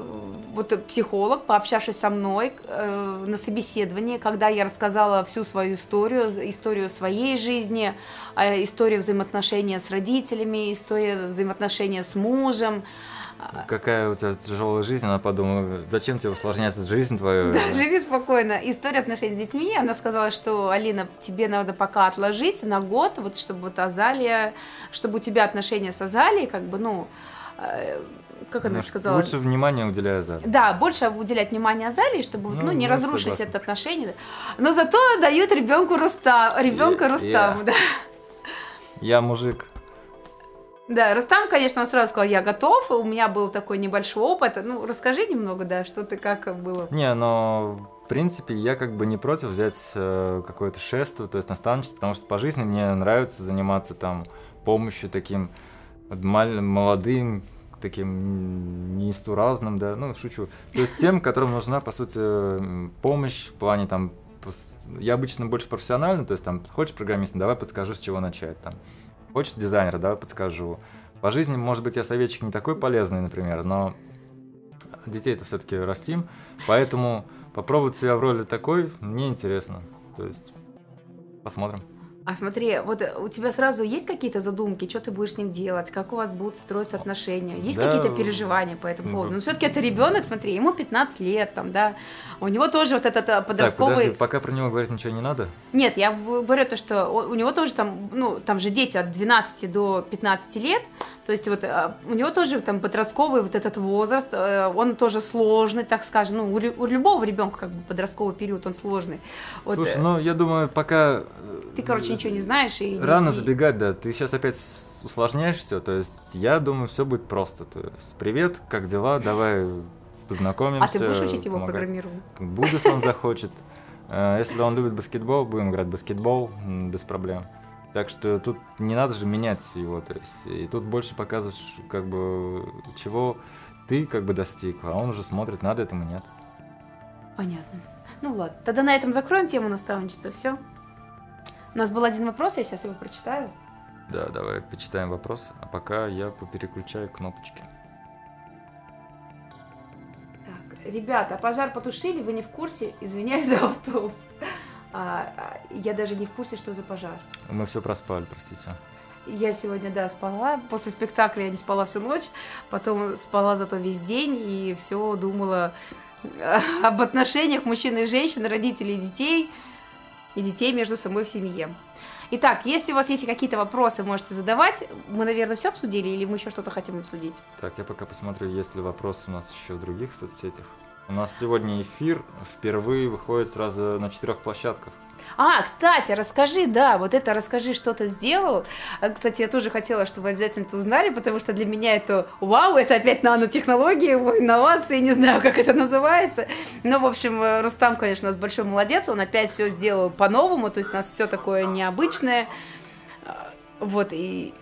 вот психолог, пообщавшись со мной э, на собеседовании, когда я рассказала всю свою историю, историю своей жизни, э, историю взаимоотношения с родителями, историю взаимоотношения с мужем, Какая у тебя тяжелая жизнь, она подумала, зачем тебе усложнять жизнь твою? Да, живи спокойно. История отношений с детьми. Она сказала, что Алина, тебе надо пока отложить на год, вот чтобы вот Азалия, чтобы у тебя отношения с Азалией, как бы, ну, э, как она Может, сказала? Лучше внимание уделяя Азале. Да, больше уделять внимание Азалии, чтобы Ну, ну, не ну, разрушить согласен. это отношение. Но зато дают ребенку Руста, ребенка Я- Рустаму, я- да. Я мужик. Да, Рустам, конечно, он сразу сказал, я готов, у меня был такой небольшой опыт. Ну, расскажи немного, да, что ты, как было. Не, но в принципе я как бы не против взять э, какое-то шествие, то есть наставничество, потому что по жизни мне нравится заниматься там помощью таким молодым, таким нестуразным, да, ну, шучу. То есть тем, которым нужна, по сути, помощь в плане там, я обычно больше профессионально, то есть там, хочешь программиста, давай подскажу, с чего начать там. Хочешь дизайнера, давай подскажу. По жизни, может быть, я советчик не такой полезный, например, но детей-то все-таки растим, поэтому попробовать себя в роли такой мне интересно. То есть посмотрим. А смотри, вот э, у тебя сразу есть какие-то задумки, что ты будешь с ним делать, как у вас будут строиться отношения, есть Да. какие-то переживания по этому поводу? Ну, все-таки это ребенок, смотри, ему 15 лет, там, да, у него тоже вот этот э, Так, подростковый... подожди, пока про него говорить ничего не надо? Нет, я говорю то, что у него тоже там, ну, там же дети от 12 до 15 лет, то есть вот э, у него тоже там подростковый вот этот возраст, он тоже сложный, так скажем, ну, у, лю- у любого ребенка как бы подростковый период, он сложный. Вот, Слушай, ну я думаю, пока... ты, короче, ничего не знаешь и... не- Рано и- забегать, да. Ты сейчас опять усложняешь все. То есть я думаю, все будет просто. То есть привет, как дела? Давай познакомимся. А ты будешь учить его помогать. программированию? Буду, если он захочет. Э, Если он любит баскетбол, будем играть в баскетбол без проблем. Так что тут не надо же менять его, то есть и тут больше показываешь, как бы, чего ты как бы достиг, а он уже смотрит, надо этому нет. Понятно. Ну ладно, тогда на этом закроем тему наставничества, все. У нас был один вопрос, я сейчас его прочитаю. Да, давай почитаем вопрос, а пока я попереключаю кнопочки. Так, ребята, пожар потушили, вы не в курсе? Извиняюсь за автоп. А, а, я даже не в курсе, что за пожар. Мы все проспали, простите. Я сегодня, да, спала. После спектакля я не спала всю ночь, потом спала зато весь день и все думала э, об отношениях мужчин и женщин, родителей и детей, и детей между собой в семье. Итак, если у вас есть какие-то вопросы, можете задавать. Мы, наверное, все обсудили или мы еще что-то хотим обсудить? Так, я пока посмотрю, есть ли вопросы у нас еще в других соцсетях. У нас сегодня эфир впервые выходит сразу на четырех площадках. А, кстати, расскажи, да, вот это расскажи, что ты сделал. А, Кстати, я тоже хотела, чтобы обязательно это узнали, потому что для меня это вау, это опять нанотехнологии, инновации, не знаю, как это называется. Но, в общем, э, Рустам, конечно, у нас большой молодец, он опять все сделал по-новому, то есть у нас все такое необычное. А, Вот, и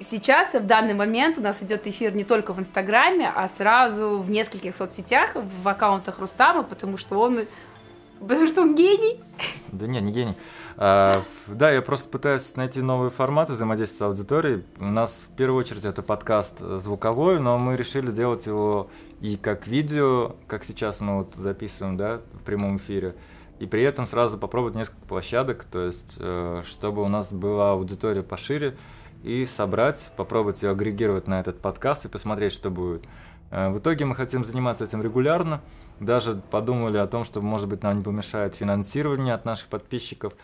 сейчас, в данный момент, у нас идет эфир не только в Инстаграме, а сразу в нескольких соцсетях, в аккаунтах Рустама, потому что он, потому что он гений. Да не, не гений. А, да, я просто пытаюсь найти новые форматы взаимодействия с аудиторией. У нас в первую очередь это подкаст э, звуковой, но мы решили сделать его и как видео, как сейчас мы вот записываем, да, в прямом эфире. И при этом сразу попробовать несколько площадок, то есть, э, чтобы у нас была аудитория пошире, и собрать, попробовать ее агрегировать на этот подкаст и посмотреть, что будет. Э, В итоге мы хотим заниматься этим регулярно. Даже подумали о том, что, может быть, нам не помешает финансирование от наших подписчиков.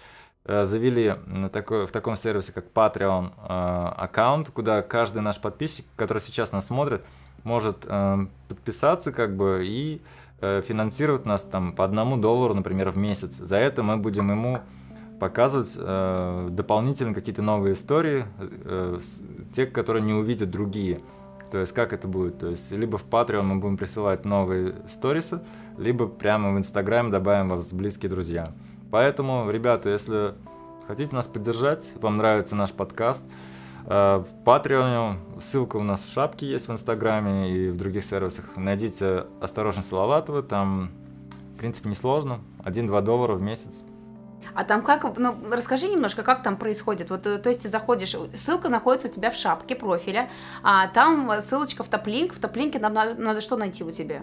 Э, Завели такой, в таком сервисе, как Patreon, э, аккаунт, куда каждый наш подписчик, который сейчас нас смотрит, может подписаться как бы и финансировать нас там по одному доллару, например, в месяц. За это мы будем ему показывать э, дополнительно какие-то новые истории, э, те, которые не увидят другие. То есть как это будет? То есть либо в Patreon мы будем присылать новые сторисы, либо прямо в Instagram добавим вас в близкие друзья. Поэтому, ребята, если хотите нас поддержать, вам нравится наш подкаст, э, в Patreon ссылка у нас в шапке есть в Инстаграме и в других сервисах. Найдите «Осторожно, Салаватова», там, в принципе, несложно. 1-2 доллара в месяц. А там как, ну, расскажи немножко, как там происходит. Вот, э, то есть ты заходишь, ссылка находится у тебя в шапке профиля, а там ссылочка в топлинк, в топлинке нам надо, надо что найти у тебя?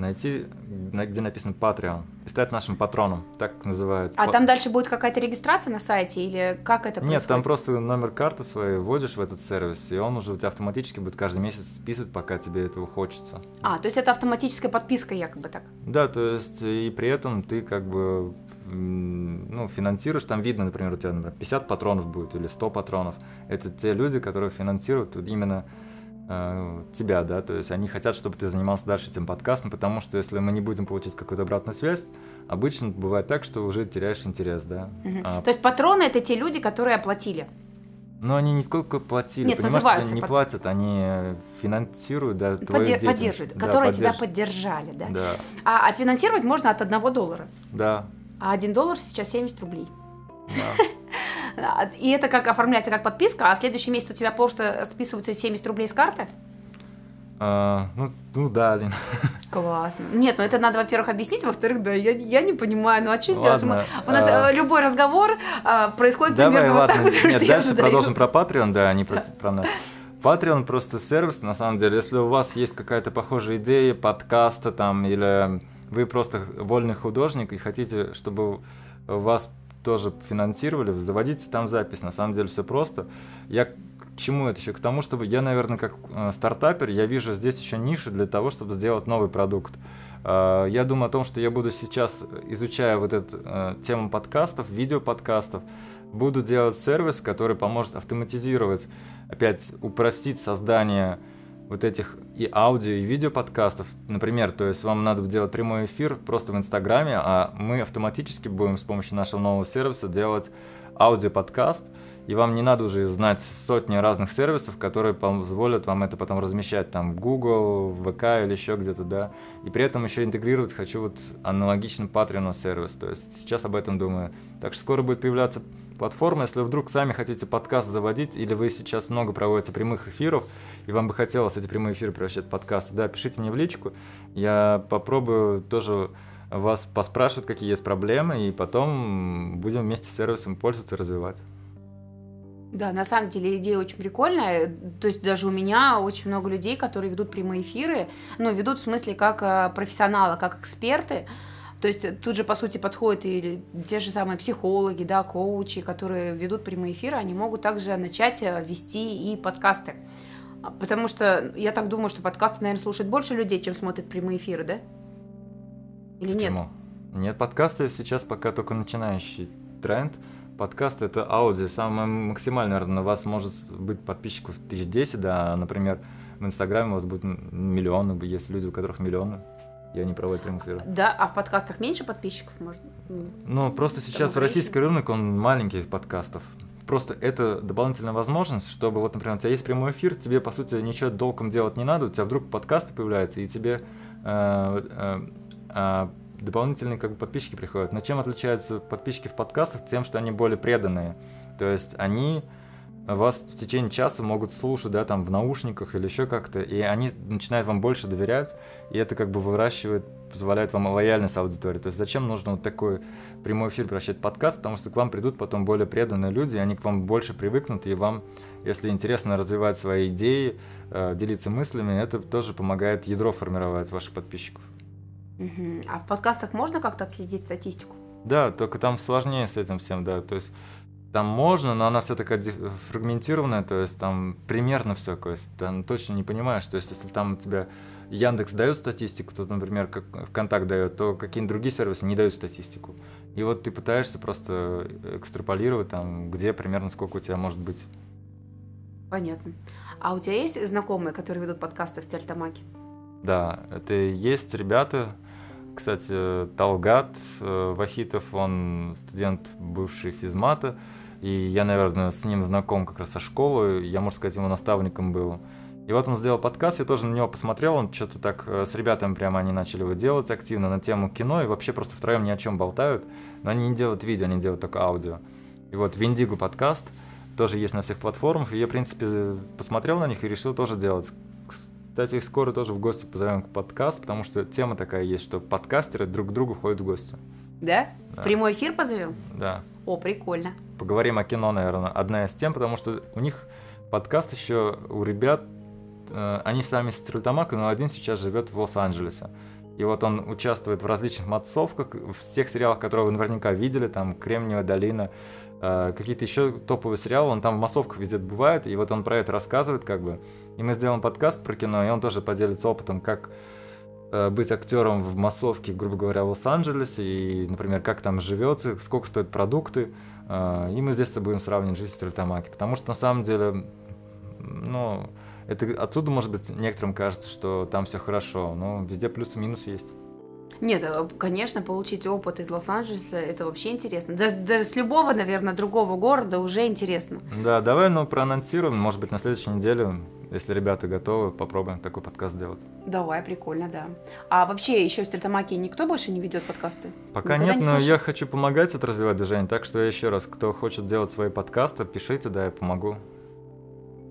Найти, на- где написано Patreon, и стать нашим патроном, так называют. А там дальше будет какая-то регистрация на сайте или как это Нет, там происходит? просто номер карты своей вводишь в этот сервис, и он уже у тебя автоматически будет каждый месяц списывать, пока тебе этого хочется. А, то есть это автоматическая подписка якобы так. Да, то есть и при этом ты как бы ну, финансируешь, там видно, например, у тебя например, 50 патронов будет или 100 патронов. Это те люди, которые финансируют именно тебя, да, то есть они хотят, чтобы ты занимался дальше этим подкастом, потому что если мы не будем получать какую-то обратную связь, обычно бывает так, что уже теряешь интерес, да. Мгм. А, То есть патроны это те люди, которые оплатили. Но они не сколько платили, Нет, понимаешь, называются они не под- платят, они финансируют, да, твою Поддер- деятельность. поддерживают, Да, которые тебя поддерж- поддержали, да. Да, А, а финансировать можно от одного доллара. да, А один доллар сейчас 70 рублей. да. А, И это как оформляется как подписка, а в следующий месяц у тебя просто списываются 70 рублей с карты? А, ну, ну да, Алина. Классно. Нет, ну это надо, во-первых, объяснить, во-вторых, да, я, я не понимаю, ну а что? Ладно, Мы- У нас а, э, любой разговор а, происходит Давай, примерно вот ладно, так, потому нет, дальше продолжим про Patreon, да, а не про, про нас. Patreon просто сервис, на самом деле, если у вас есть какая-то похожая идея подкаста там, или вы просто вольный художник и хотите, чтобы вас тоже финансировали, заводите там запись. На самом деле все просто. Я к чему это еще? К тому, чтобы я, наверное, как э, стартапер, я вижу здесь еще нишу для того, чтобы сделать новый продукт. Э, я думаю о том, что я буду сейчас, изучая вот эту э, тему подкастов, видеоподкастов, буду делать сервис, который поможет автоматизировать, опять упростить создание вот этих и аудио, и видео подкастов. Например, то есть вам надо делать прямой эфир просто в Инстаграме, а мы автоматически будем с помощью нашего нового сервиса делать аудиоподкаст, и вам не надо уже знать сотни разных сервисов, которые позволят вам это потом размещать там в Google, в ВК или еще где-то, да. И при этом еще интегрировать хочу вот аналогично Patreon сервис, то есть сейчас об этом думаю. Так что скоро будет появляться платформа. Если вдруг сами хотите подкаст заводить, или вы сейчас много проводите прямых эфиров, и вам бы хотелось эти прямые эфиры превращать в подкасты, да, пишите мне в личку. Я попробую тоже вас поспрашивать, какие есть проблемы, и потом будем вместе с сервисом пользоваться и развивать. Да, на самом деле идея очень прикольная. То есть даже у меня очень много людей, которые ведут прямые эфиры, ну, ведут в смысле как э, профессионалы, как эксперты. То есть тут же, по сути, подходят и те же самые психологи, да, коучи, которые ведут прямые эфиры, они могут также начать э, вести и подкасты. Потому что я так думаю, что подкасты, наверное, слушают больше людей, чем смотрят прямые эфиры, да? Или Почему? нет? Нет, подкасты сейчас пока только начинающий тренд. Подкасты это аудио. Самое максимальное, наверное, на вас может быть подписчиков тысяч десять, да, например, в Инстаграме у вас будет миллионы, есть люди, у которых миллионы я не проводят прямых эфиров. Да, а в подкастах меньше подписчиков, может? Ну, просто сейчас российский рынок, он маленький подкастов. Просто это дополнительная возможность, чтобы, вот, например, у тебя есть прямой эфир, тебе, по сути, ничего толком делать не надо, у тебя вдруг подкасты появляются, и тебе э, э, э, дополнительные как бы, подписчики приходят. Но чем отличаются подписчики в подкастах? Тем, что они более преданные. То есть они вас в течение часа могут слушать, да, там в наушниках или еще как-то, и они начинают вам больше доверять, и это как бы выращивает, позволяет вам лояльность аудитории. То есть зачем нужно вот такой прямой эфир превращать подкаст, потому что к вам придут потом более преданные люди, они к вам больше привыкнут, и вам, если интересно развивать свои идеи, э, делиться мыслями, это тоже помогает ядро формировать ваших подписчиков. А в подкастах можно как-то отследить статистику? Да, только там сложнее с этим всем, да. То есть там можно, но она вся такая фрагментированная, то есть там примерно все, то есть там точно не понимаешь, то есть если там у тебя Яндекс дает статистику, то, например, как ВКонтакт дает, то какие-нибудь другие сервисы не дают статистику. И вот ты пытаешься просто экстраполировать там, где примерно сколько у тебя может быть. Понятно. А у тебя есть знакомые, которые ведут подкасты в Тельтамаке? Да, это есть ребята, кстати, Талгат э, Вахитов, он студент бывший физмата, и я, наверное, с ним знаком как раз со школы, я, можно сказать, его наставником был. И вот он сделал подкаст, я тоже на него посмотрел, он что-то так э, с ребятами прямо они начали его делать активно на тему кино, и вообще просто втроем ни о чем болтают, но они не делают видео, они делают только аудио. И вот Виндиго подкаст тоже есть на всех платформах, и я, в принципе, посмотрел на них и решил тоже делать. Кстати, их скоро тоже в гости позовем к подкаст, потому что тема такая есть, что подкастеры друг к другу ходят в гости. Да? да. Прямой эфир позовем? Да. О, прикольно. Поговорим о кино, наверное, одна из тем, потому что у них подкаст еще у ребят, э, они сами с Трультамака, но один сейчас живет в Лос-Анджелесе. И вот он участвует в различных массовках, в тех сериалах, которые вы наверняка видели, там «Кремниевая долина», э, какие-то еще топовые сериалы, он там в массовках везде бывает, и вот он про это рассказывает как бы. И мы сделаем подкаст про кино, и он тоже поделится опытом, как быть актером в массовке, грубо говоря, в Лос-Анджелесе, и, например, как там живется, сколько стоят продукты. Э, и мы здесь будем сравнивать жизнь с Трильтамаки. Потому что на самом деле, ну, это отсюда, может быть, некоторым кажется, что там все хорошо, но везде плюсы и минусы есть. Нет, э, конечно, получить опыт из Лос-Анджелеса это вообще интересно. Даже, даже с любого, наверное, другого города уже интересно. Да, давай, ну, проанонсируем, может быть, на следующей неделе, если ребята готовы, попробуем такой подкаст сделать. Давай, прикольно, да. А вообще еще в Стрельтамаке никто больше не ведет подкасты? Пока Никогда нет, не но я хочу помогать это развивать движение, так что еще раз, кто хочет делать свои подкасты, пишите, да, я помогу.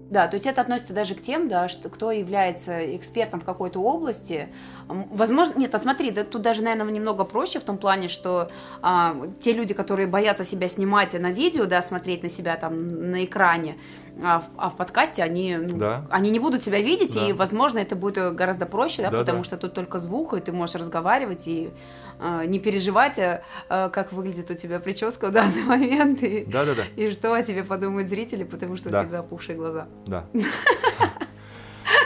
Да, то есть это относится даже к тем, да, что кто является экспертом в какой-то области. Возможно, нет, а смотри, да, тут даже, наверное, немного проще в том плане, что а, те люди, которые боятся себя снимать на видео, да, смотреть на себя там на экране, А в, а в подкасте они, ну, Да. они не будут тебя видеть, Да. и, возможно, это будет гораздо проще, да, Да, потому да. что тут только звук, и ты можешь разговаривать и не переживать, э, э, как выглядит у тебя прическа в данный момент, и, Да-да-да, и что о тебе подумают зрители, потому что Да. у тебя опухшие глаза. да.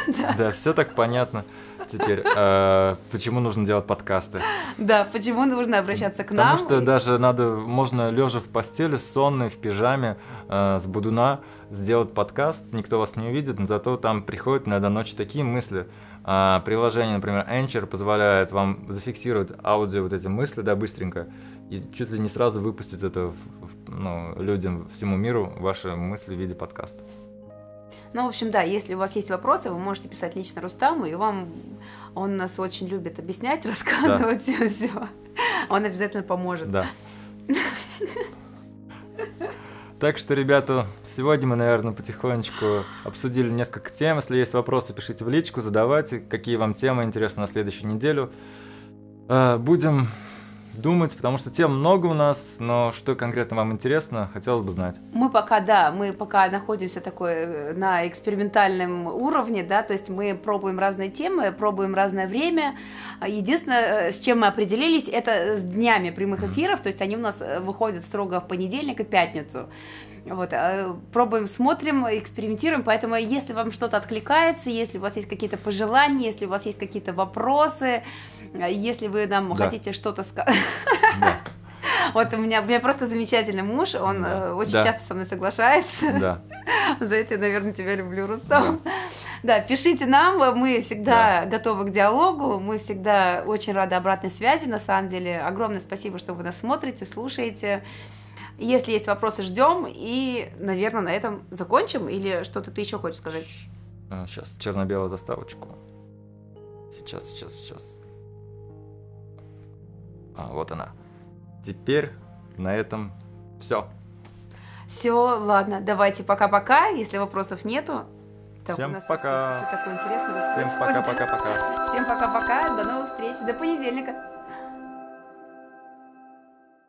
Да, все так понятно. Теперь, э, почему нужно делать подкасты? Да, почему нужно обращаться к Потому нам? что И- даже надо, можно лежа в постели, сонный, в пижаме, э, с будуна, сделать подкаст, никто вас не увидит, но зато там приходят иногда ночью такие мысли. А, приложение, например, Anchor позволяет вам зафиксировать аудио вот эти мысли, да, быстренько, и чуть ли не сразу выпустить это в- в- ну, людям, всему миру, ваши мысли в виде подкаста. Ну, в общем, да, если у вас есть вопросы, вы можете писать лично Рустаму, и вам он нас очень любит объяснять, рассказывать все. Он обязательно поможет. Да. Так что, ребята, сегодня мы, наверное, потихонечку обсудили несколько тем. Если есть вопросы, пишите в личку, задавайте, какие вам темы интересны на следующую неделю. Э, Будем думать, потому что тем много у нас, но что конкретно вам интересно, хотелось бы знать. Мы пока, да, мы пока находимся такой э, на экспериментальном уровне, да, то есть мы пробуем разные темы, пробуем разное время. Единственное, э, с чем мы определились, это с днями прямых эфиров, то есть они у нас э, выходят строго в понедельник и пятницу. Вот, пробуем, смотрим, экспериментируем, поэтому если вам что-то откликается, если у вас есть какие-то пожелания, если у вас есть какие-то вопросы, если вы нам Да. хотите что-то сказать, Да, вот у меня, у меня просто замечательный муж, он Да. э, очень Да. часто со мной соглашается. да, За это я, наверное, тебя люблю, Рустам. Да, пишите нам, мы всегда готовы к диалогу, мы всегда очень рады обратной связи, на самом деле. Огромное спасибо, что вы нас смотрите, слушаете. Если есть вопросы, ждем. И, наверное, на этом закончим. Или что-то ты еще хочешь сказать? Сейчас черно-белую заставочку. Сейчас, сейчас, сейчас. А, вот она. Теперь на этом все. Все, ладно, давайте пока-пока. Если вопросов нету. Так, Всем у нас пока. Все, такое интересное. Всем пока-пока-пока. Всем пока-пока. До новых встреч. До понедельника.